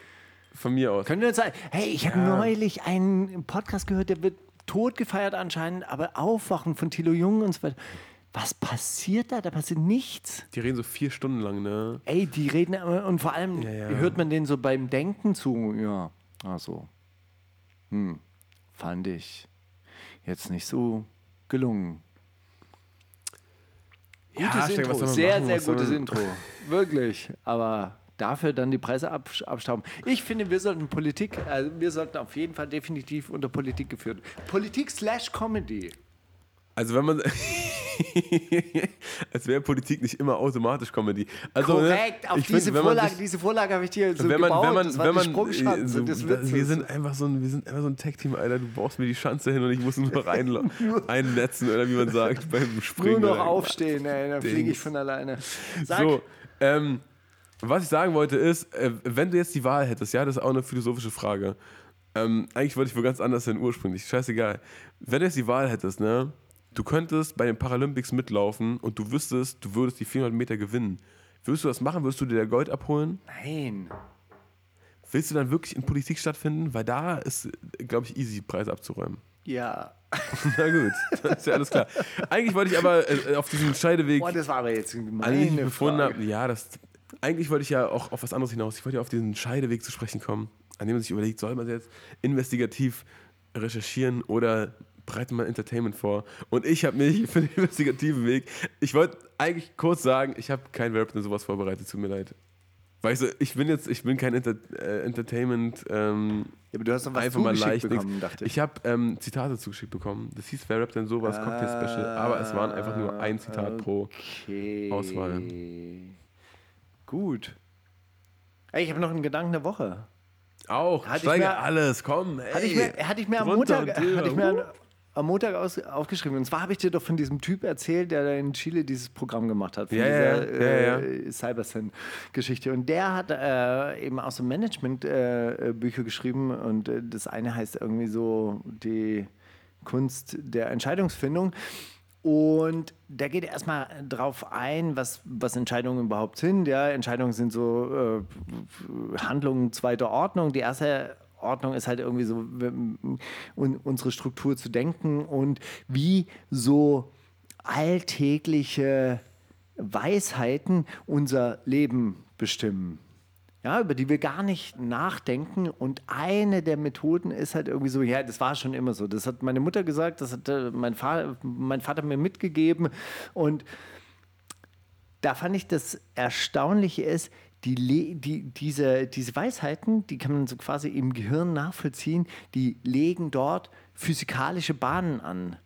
Von mir aus. Können wir uns sagen, hey, ich habe ja. neulich einen Podcast gehört, der wird tot gefeiert anscheinend, aber Aufwachen von Thilo Jung und so weiter. Was passiert da? Da passiert nichts. Die reden so vier Stunden lang, ne? Ey, die reden und vor allem ja, ja. hört man denen so beim Denken zu. Ja, ach so hm, fand ich jetzt nicht so gelungen. Gutes ja, Intro, sehr, sehr gutes Intro. <laughs> Wirklich, aber dafür dann die Preise abstauben. Ich finde, wir sollten Politik, also wir sollten auf jeden Fall definitiv unter Politik geführt. Politik slash Comedy. Also wenn man, <laughs> als wäre Politik nicht immer automatisch Comedy. Also, ne, Korrekt, ne, auf diese, find, Vorlage, sich, diese Vorlage habe ich dir so wenn man, gebaut. Wenn man, das wenn man, so, wir sind einfach so ein, wir sind einfach so ein Tag-Team, Alter. Du brauchst mir die Schanze hin und ich muss nur <laughs> rein, einnetzen oder wie man sagt <laughs> beim Springen. Nur noch aufstehen, ey, dann fliege ich von alleine. Sag. So, ähm, was ich sagen wollte ist, äh, wenn du jetzt die Wahl hättest, ja, das ist auch eine philosophische Frage. Ähm, eigentlich wollte ich wohl ganz anders hin ursprünglich. Scheißegal. Wenn du jetzt die Wahl hättest, ne? Du könntest bei den Paralympics mitlaufen und du wüsstest, du würdest die 400 Meter gewinnen. Würdest du das machen? Würdest du dir Gold abholen? Nein. Willst du dann wirklich in Politik stattfinden? Weil da ist, glaube ich, easy, Preise abzuräumen. Ja. <laughs> Na gut, das ist ja alles klar. Eigentlich wollte ich aber äh, auf diesem Scheideweg, Boah, das war aber jetzt meine ja, das, eigentlich wollte ich ja auch auf was anderes hinaus. Ich wollte ja auf diesen Scheideweg zu sprechen kommen, an dem man sich überlegt, soll man jetzt investigativ recherchieren oder bereitet man Entertainment vor? Und ich habe mich für den investigativen Weg, ich wollte eigentlich kurz sagen, ich habe kein Verb in sowas vorbereitet, tut mir leid. Weißt du, ich bin jetzt, ich bin kein Enter äh, Entertainment, ähm, Ja, aber du hast noch was einfach mal leicht bekommen, nix. dachte ich. Ich habe ähm, Zitate zugeschickt bekommen. Das hieß Wer rappt denn sowas? Cocktail Special. Aber es waren einfach nur ein Zitat pro. Okay. Auswahl. Gut. Ey, ich habe noch einen Gedanken der Woche. Auch, Hatte ich steige mir- alles, komm. Hey. Hatte ich mir, hatte ich mir am Montag, hatte ich mir am Montag aus, aufgeschrieben. Und zwar habe ich dir doch von diesem Typ erzählt, der da in Chile dieses Programm gemacht hat. Von Ja, dieser ja, ja, äh, Cybersyn-Geschichte. Und der hat äh, eben auch so Management-Bücher äh, Bücher geschrieben. Und äh, das eine heißt irgendwie so die Kunst der Entscheidungsfindung. Und da geht er erstmal drauf ein, was, was Entscheidungen überhaupt sind. Ja, Entscheidungen sind so äh, Handlungen zweiter Ordnung. Die erste Ordnung ist halt irgendwie so, unsere Struktur zu denken und wie so alltägliche Weisheiten unser Leben bestimmen ja, über die wir gar nicht nachdenken. Und eine der Methoden ist halt irgendwie so, ja, das war schon immer so. Das hat meine Mutter gesagt, das hat äh, mein, Vater, mein Vater mir mitgegeben. Und da fand ich das Erstaunliche ist, die, die, diese, diese Weisheiten, die kann man so quasi im Gehirn nachvollziehen, die legen dort physikalische Bahnen an.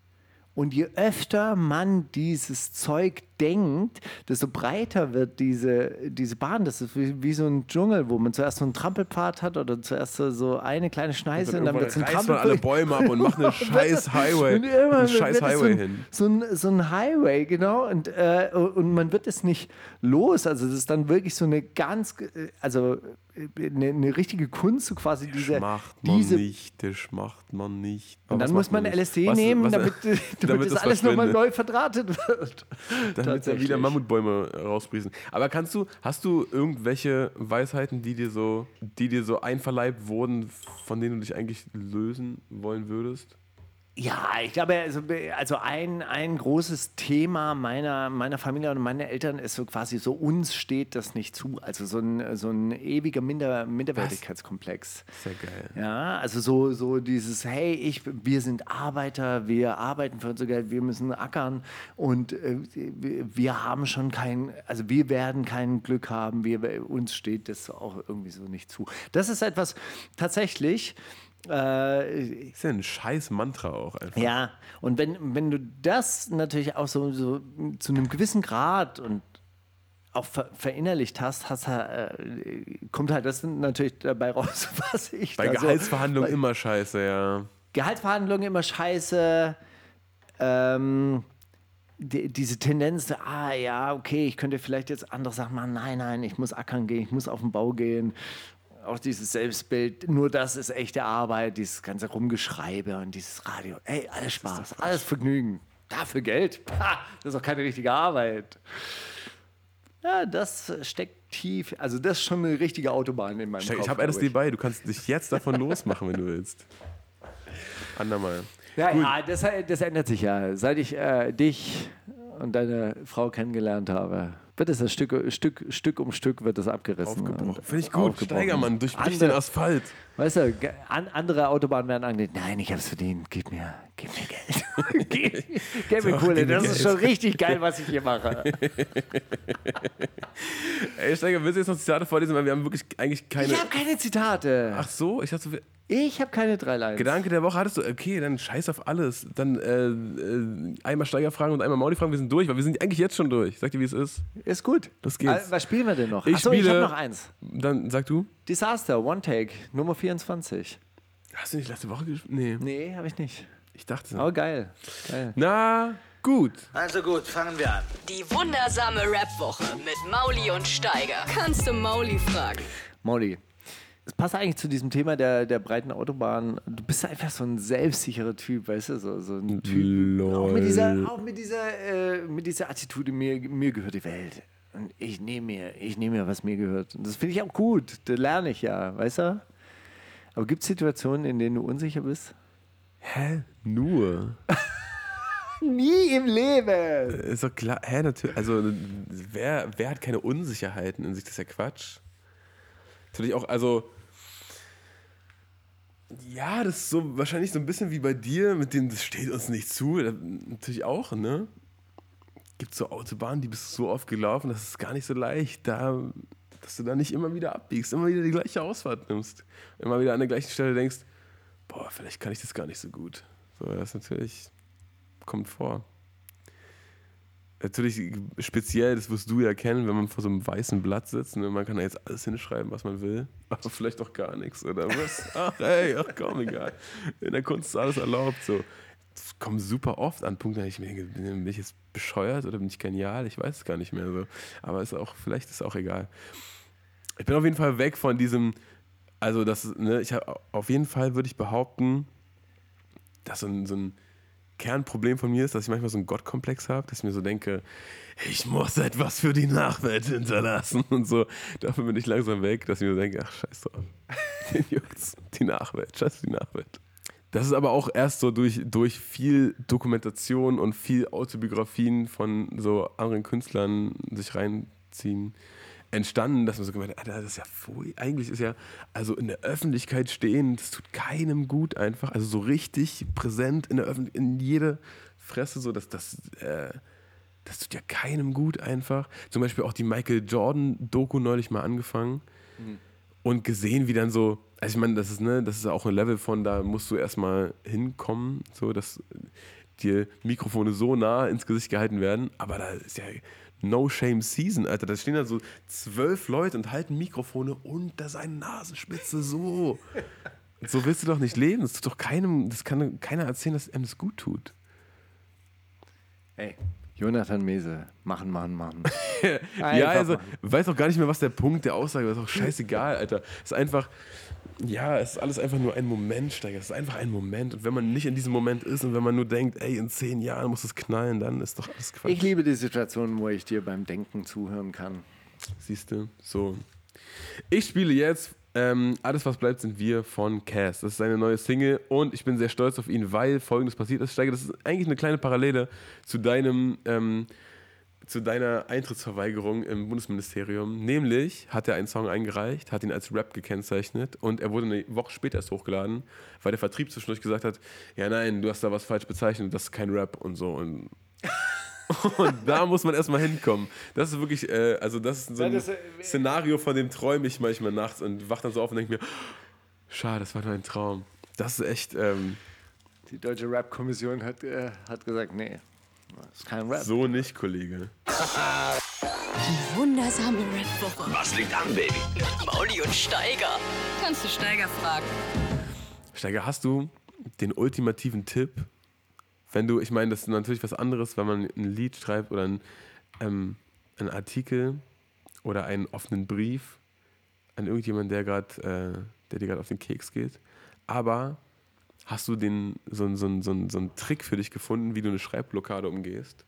Und je öfter man dieses Zeug denkt, desto breiter wird diese, diese Bahn. Das ist wie, wie so ein Dschungel, wo man zuerst so einen Trampelpfad hat oder zuerst so- eine kleine Schneise und dann wird es ein reißt man alle Trampelpfad. Bäume ab und macht eine <laughs> scheiß Highway. Und irgendwann scheiß Highway so ein, hin. So ein, so ein Highway, genau. Und, äh, und man wird es nicht los. Also das ist dann wirklich so eine ganz, äh, also äh, eine, eine richtige Kunst, so quasi diese, macht man diese nicht, das macht man nicht. und Aber dann was muss man nicht? LSD Was- nehmen, was- damit, <laughs> <laughs> damit, damit das das alles nochmal neu verdrahtet wird. Damit da wieder. Mammutbäume rausprießen. Aber kannst du, hast du irgendwelche Weisheiten, die dir so, die dir so einverleibt wurden, von denen du dich eigentlich lösen wollen würdest? Ja, ich glaube, also, also ein, ein großes Thema meiner, meiner Familie und meiner Eltern ist so quasi so, uns steht das nicht zu. Also so ein, so ein ewiger Minder, Minderwertigkeitskomplex. Sehr geil. Ja, also so, so dieses, hey, ich, wir sind Arbeiter, wir arbeiten für unser Geld, wir müssen ackern und äh, wir, wir haben schon kein, also wir werden kein Glück haben, wir, uns steht das auch irgendwie so nicht zu. Das ist etwas tatsächlich, äh, Ist ja ein scheiß Mantra auch einfach. ja, und wenn, wenn du das natürlich auch so, so zu einem gewissen Grad und auch ver verinnerlicht hast, hast äh, kommt halt das natürlich dabei raus, <laughs> was ich Bei da so- Gehaltsverhandlungen immer scheiße, ja. Gehaltsverhandlungen immer scheiße. Ähm, die, diese Tendenz, ah ja, okay, ich könnte vielleicht jetzt andere Sachen machen. Nein, nein, ich muss ackern gehen, ich muss auf den Bau gehen. Auch dieses Selbstbild, nur das ist echte Arbeit, dieses ganze Rumgeschreibe und dieses Radio. Ey, alles Spaß, alles Vergnügen. Dafür Geld? <laughs> Pah, das ist doch keine richtige Arbeit. Ja, das steckt tief. Also, das ist schon eine richtige Autobahn in meinem Kopf. Ich habe glaub LSD bei, du kannst dich jetzt davon <laughs> losmachen, wenn du willst. Andermal. Ja, ja das, das ändert sich ja. Seit ich äh, dich und deine Frau kennengelernt habe, wird es das Stück, Stück, Stück um Stück wird das abgerissen. Aufgebrochen. Finde ich gut. aufgebrochen. Steigermann, durchbricht den Asphalt. Weißt du, an, andere Autobahnen werden angelegt. Nein, ich habe es verdient. Gib mir, gib mir Geld. <laughs> gib, gib mir Doch, Kohle. mir Das ist Geld. schon richtig geil, was ich hier mache. <laughs> Ey, Steiger, willst du jetzt noch Zitate vorlesen? Weil wir haben wirklich eigentlich keine. Ich habe keine Zitate. Ach so, ich dachte, Ich habe keine drei Lines. Gedanke der Woche hattest du. Okay, dann scheiß auf alles. Dann äh, äh, einmal Steiger fragen und einmal Mauli fragen. Wir sind durch, weil wir sind eigentlich jetzt schon durch. Sag dir, wie es ist. Ist gut. Los geht's. Was spielen wir denn noch? Ich Achso, ich spiele- habe noch eins. Dann sag du. Disaster, One Take, Nummer 24. Hast du nicht letzte Woche gespielt? Nee, Nee, habe ich nicht. ich dachte. Aber geil. geil. Na, gut. Also gut, fangen wir an. Die wundersame Rap-Woche mit Mauli und Steiger. Kannst du Mauli fragen? Molly, es passt eigentlich zu diesem Thema der, der breiten Autobahn. Du bist einfach so ein selbstsicherer Typ, weißt du? So, so ein Typ. Auch mit dieser, auch mit dieser, äh, mit dieser Attitude, mir, mir gehört die Welt. Und ich nehme mir, ich nehme mir, was mir gehört. Und das finde ich auch gut. Da lerne ich ja, weißt du? Aber gibt es Situationen, in denen du unsicher bist? Hä? Nur? <laughs> Nie im Leben. Ist doch klar. Hä, natürlich. Also, wer, wer hat keine Unsicherheiten in sich? Das ist ja Quatsch. Natürlich auch, also. Ja, das ist so wahrscheinlich so ein bisschen wie bei dir, mit dem, das steht uns nicht zu. Natürlich auch, ne? Gibt so Autobahnen, die bist du so oft gelaufen, das ist gar nicht so leicht, da, dass du da nicht immer wieder abbiegst, immer wieder die gleiche Ausfahrt nimmst. Immer wieder an der gleichen Stelle denkst, boah, vielleicht kann ich das gar nicht so gut. So, das natürlich kommt vor. Natürlich speziell, das wirst du ja kennen, wenn man vor so einem weißen Blatt sitzt und man kann da jetzt alles hinschreiben, was man will, aber vielleicht auch gar nichts oder was. Ach, hey, ach komm, egal. In der Kunst ist alles erlaubt. So. Das kommt super oft an Punkte, ich mir denke, bin ich jetzt bescheuert oder bin ich genial? Ich weiß es gar nicht mehr so. Aber ist auch, vielleicht ist es auch egal. Ich bin auf jeden Fall weg von diesem, also das, ne, ich habe auf jeden Fall würde ich behaupten, dass so ein, so ein Kernproblem von mir ist, dass ich manchmal so einen Gottkomplex habe, dass ich mir so denke, ich muss etwas für die Nachwelt hinterlassen und so. Dafür bin ich langsam weg, dass ich mir so denke, ach scheiß drauf. <laughs> Die Nachwelt, scheiß die Nachwelt. Das ist aber auch erst so durch, durch viel Dokumentation und viel Autobiografien von so anderen Künstlern sich reinziehen entstanden, dass man so gemeint hat, das ist ja voll, eigentlich ist ja, also in der Öffentlichkeit stehen, das tut keinem gut einfach, also so richtig präsent in der Öffentlichkeit, in jede Fresse, so dass das, äh, das tut ja keinem gut einfach. Zum Beispiel auch die Michael Jordan-Doku neulich mal angefangen mhm. Und gesehen, wie dann so, also ich meine, das ist, ne, das ist auch ein Level von, da musst du erstmal hinkommen, so dass dir Mikrofone so nah ins Gesicht gehalten werden, aber da ist ja No Shame Season, Alter. Da stehen da so zwölf Leute und halten Mikrofone unter seine Nasenspitze so. so willst du doch nicht leben. Das tut doch keinem, das kann keiner erzählen, dass einem das gut tut. Ey, Jonathan Mese, machen, machen, machen. <laughs> ja, also, machen. weiß auch gar nicht mehr, was der Punkt der Aussage ist. Ist auch scheißegal, Alter. Es ist einfach, ja, es ist alles einfach nur ein Moment, Steiger. Es ist einfach ein Moment. Und wenn man nicht in diesem Moment ist und wenn man nur denkt, ey, in zehn Jahren muss es knallen, dann ist doch alles Quatsch. Ich liebe die Situation, wo ich dir beim Denken zuhören kann. Siehst du? So. Ich spiele jetzt ähm, Alles, was bleibt, sind wir von Cass. Das ist seine neue Single und ich bin sehr stolz auf ihn, weil folgendes passiert ist. Steiger, das ist eigentlich eine kleine Parallele zu deinem. Ähm, zu deiner Eintrittsverweigerung im Bundesministerium. Nämlich hat er einen Song eingereicht, hat ihn als Rap gekennzeichnet und er wurde eine Woche später erst hochgeladen, weil der Vertrieb zwischendurch gesagt hat, ja nein, du hast da was falsch bezeichnet, das ist kein Rap und so. Und, und da muss man erstmal hinkommen. Das ist wirklich, äh, also das ist so ein das, äh, Szenario, von dem träume ich manchmal nachts und wach dann so auf und denke mir, schade, das war nur ein Traum. Das ist echt... Ähm, die Deutsche Rap-Kommission hat, äh, hat gesagt, nee, das ist kein Rap. So nicht, Kollege. <laughs> Die wundersame Rap-Woche. Was liegt an, Baby? Mauli und Steiger. Kannst du Steiger fragen? Steiger, hast du den ultimativen Tipp? Wenn du, ich meine, das ist natürlich was anderes, wenn man ein Lied schreibt oder ein, ähm, einen Artikel oder einen offenen Brief an irgendjemanden, der gerade, äh, der dir gerade auf den Keks geht. Aber Hast du den, so, so, so, so einen Trick für dich gefunden, wie du eine Schreibblockade umgehst?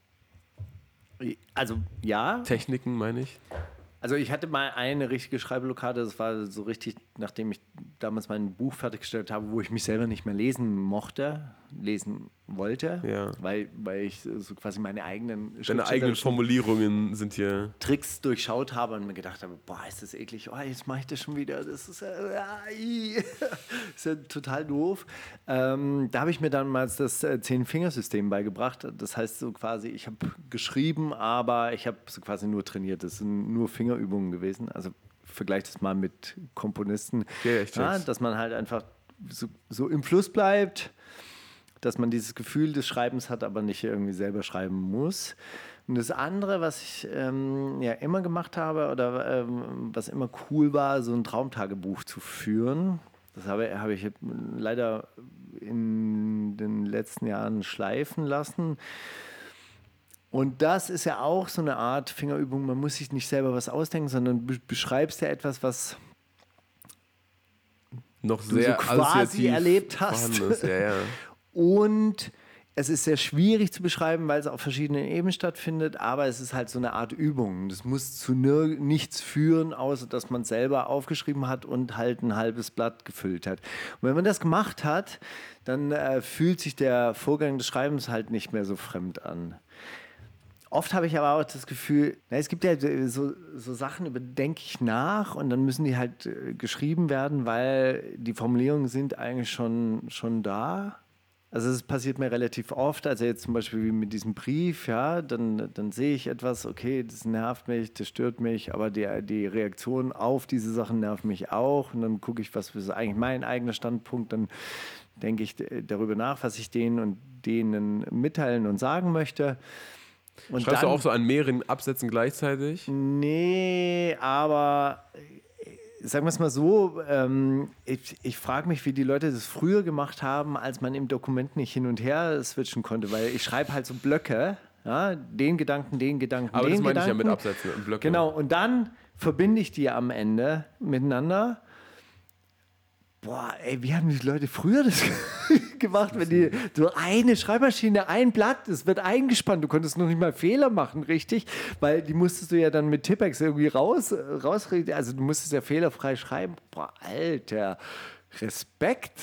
Also ja. Techniken meine ich. Also ich hatte mal eine richtige Schreibblockade, das war so richtig, nachdem ich damals mein Buch fertiggestellt habe, wo ich mich selber nicht mehr lesen mochte, lesen wollte, ja. weil, weil ich so quasi meine eigenen Deine eigenen Formulierungen sind hier Tricks durchschaut habe und mir gedacht habe, boah, ist das eklig, oh, jetzt mache ich das schon wieder, das ist ja, <laughs> ist ja total doof. Ähm, da habe ich mir damals das äh, Zehn-Fingersystem beigebracht. Das heißt so quasi, ich habe geschrieben, aber ich habe so quasi nur trainiert. Das sind nur Fingerübungen gewesen. Also vergleicht das mal mit Komponisten, ja, ja, dass man halt einfach so, so im Fluss bleibt dass man dieses Gefühl des Schreibens hat, aber nicht irgendwie selber schreiben muss. Und das andere, was ich ähm, ja immer gemacht habe oder ähm, was immer cool war, so ein Traumtagebuch zu führen. Das habe, habe ich leider in den letzten Jahren schleifen lassen. Und das ist ja auch so eine Art Fingerübung. Man muss sich nicht selber was ausdenken, sondern du beschreibst ja etwas, was noch sehr du so quasi erlebt hast. Ja, ja. <laughs> Und es ist sehr schwierig zu beschreiben, weil es auf verschiedenen Ebenen stattfindet, aber es ist halt so eine Art Übung. Das muss zu nichts führen, außer dass man selber aufgeschrieben hat und halt ein halbes Blatt gefüllt hat. Und wenn man das gemacht hat, dann äh, fühlt sich der Vorgang des Schreibens halt nicht mehr so fremd an. Oft habe ich aber auch das Gefühl, na, es gibt ja so, so Sachen, über denke ich nach und dann müssen die halt äh, geschrieben werden, weil die Formulierungen sind eigentlich schon, schon da. Also es passiert mir relativ oft, also jetzt zum Beispiel wie mit diesem Brief, ja, dann, dann sehe ich etwas, okay, das nervt mich, das stört mich, aber die, die Reaktion auf diese Sachen nervt mich auch und dann gucke ich, was ist eigentlich mein eigener Standpunkt, dann denke ich darüber nach, was ich denen und denen mitteilen und sagen möchte. Und Schreibst dann, du auch so an mehreren Absätzen gleichzeitig? Nee, aber sagen wir es mal so, ähm, ich, ich frage mich, wie die Leute das früher gemacht haben, als man im Dokument nicht hin und her switchen konnte, weil ich schreibe halt so Blöcke, ja, den Gedanken, den Gedanken, Aber den das meine Gedanken. ich ja mit Absätzen und Blöcken. Genau, und dann verbinde ich die am Ende miteinander Boah, ey, wie haben die Leute früher das <laughs> gemacht, wenn die so eine Schreibmaschine, ein Blatt, es wird eingespannt, du konntest noch nicht mal Fehler machen, richtig? Weil die musstest du ja dann mit Tippex irgendwie raus, rausreden. Also du musstest ja fehlerfrei schreiben. Boah, Alter, Respekt.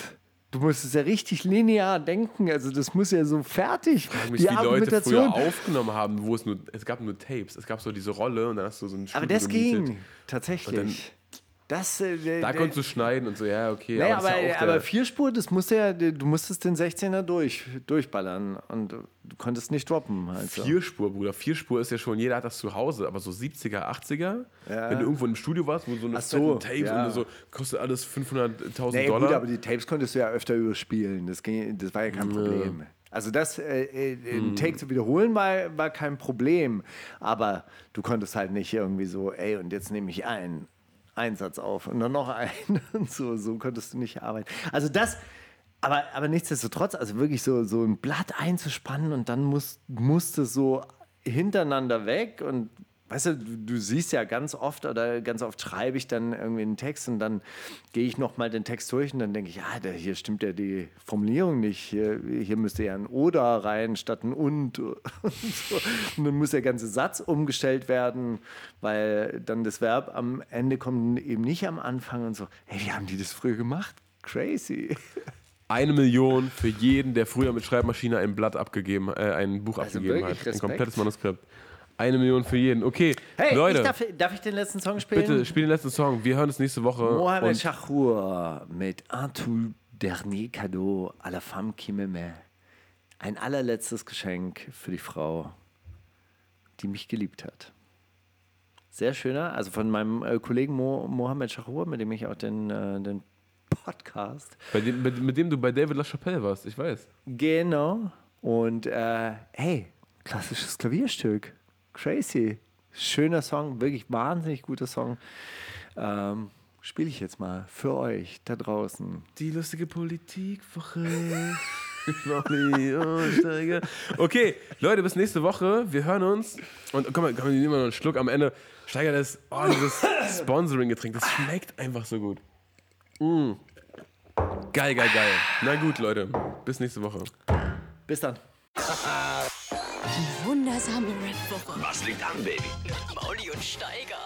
Du musstest ja richtig linear denken, also das muss ja so fertig. Ich mich, die wie Leute früher aufgenommen haben, wo es nur, es gab nur Tapes, es gab so diese Rolle und dann hast du so ein Studio Aber das gemietet. ging, tatsächlich. Das, äh, da konntest du schneiden und so, ja, okay. Naja, aber, aber, ja aber Vierspur, das musste ja, du musstest den 16er durch, durchballern und du konntest nicht droppen. Also. Vierspur, Bruder. Vierspur ist ja schon, jeder hat das zu Hause, aber so 70er, 80er, ja. wenn du irgendwo im Studio warst, wo so eine so, Tapes ja. und so, kostet alles 500.000 nee, Dollar. Gut, aber die Tapes konntest du ja öfter überspielen, das, ging, das war ja kein Problem. Also das, äh, äh, einen Take zu wiederholen war, war kein Problem, aber du konntest halt nicht irgendwie so, ey, und jetzt nehme ich ein Einsatz auf und dann noch einen <laughs> und so, so konntest du nicht arbeiten. Also das, aber, aber nichtsdestotrotz, also wirklich so, so ein Blatt einzuspannen und dann muss, musste so hintereinander weg und Weißt du, du siehst ja ganz oft oder ganz oft schreibe ich dann irgendwie einen Text und dann gehe ich nochmal den Text durch und dann denke ich, ja, da, hier stimmt ja die Formulierung nicht. Hier, hier müsste ja ein Oder rein statt ein Und. Und, <laughs> so. und dann muss der ganze Satz umgestellt werden, weil dann das Verb am Ende kommt eben nicht am Anfang und so. Hey, wie haben die das früher gemacht? Crazy. <laughs> Eine Million für jeden, der früher mit Schreibmaschine ein Blatt abgegeben, äh, ein Buch also abgegeben hat. Respekt. Ein komplettes Manuskript. Eine Million für jeden. Okay, hey, Leute. Ich darf, darf, ich den letzten Song spielen? Bitte, spiel den letzten Song. Wir hören uns nächste Woche. Mohamed Chachour mit Un tout dernier cadeau à la femme qui m'aimait. Ein allerletztes Geschenk für die Frau, die mich geliebt hat. Sehr schöner, also von meinem äh, Kollegen Mo, Mohamed Chachour, mit dem ich auch den, äh, den Podcast. Dem, mit, mit, dem du bei David LaChapelle warst, ich weiß. Genau. Und äh, hey, klassisches Klavierstück. Crazy. Schöner Song, wirklich wahnsinnig guter Song. Ähm, Spiele ich jetzt mal für euch da draußen. Die lustige Politikwoche. <laughs> okay, Leute, bis nächste Woche. Wir hören uns. Und komm mal, komm, wir nehmen mal noch einen Schluck am Ende. Steiger das, oh, dieses Sponsoring-Getränk, das schmeckt einfach so gut. Mm. Geil, geil, geil. Na gut, Leute. Bis nächste Woche. Bis dann. <laughs> Wundersame Red Woche. Was liegt an, Baby? Mauli und Steiger.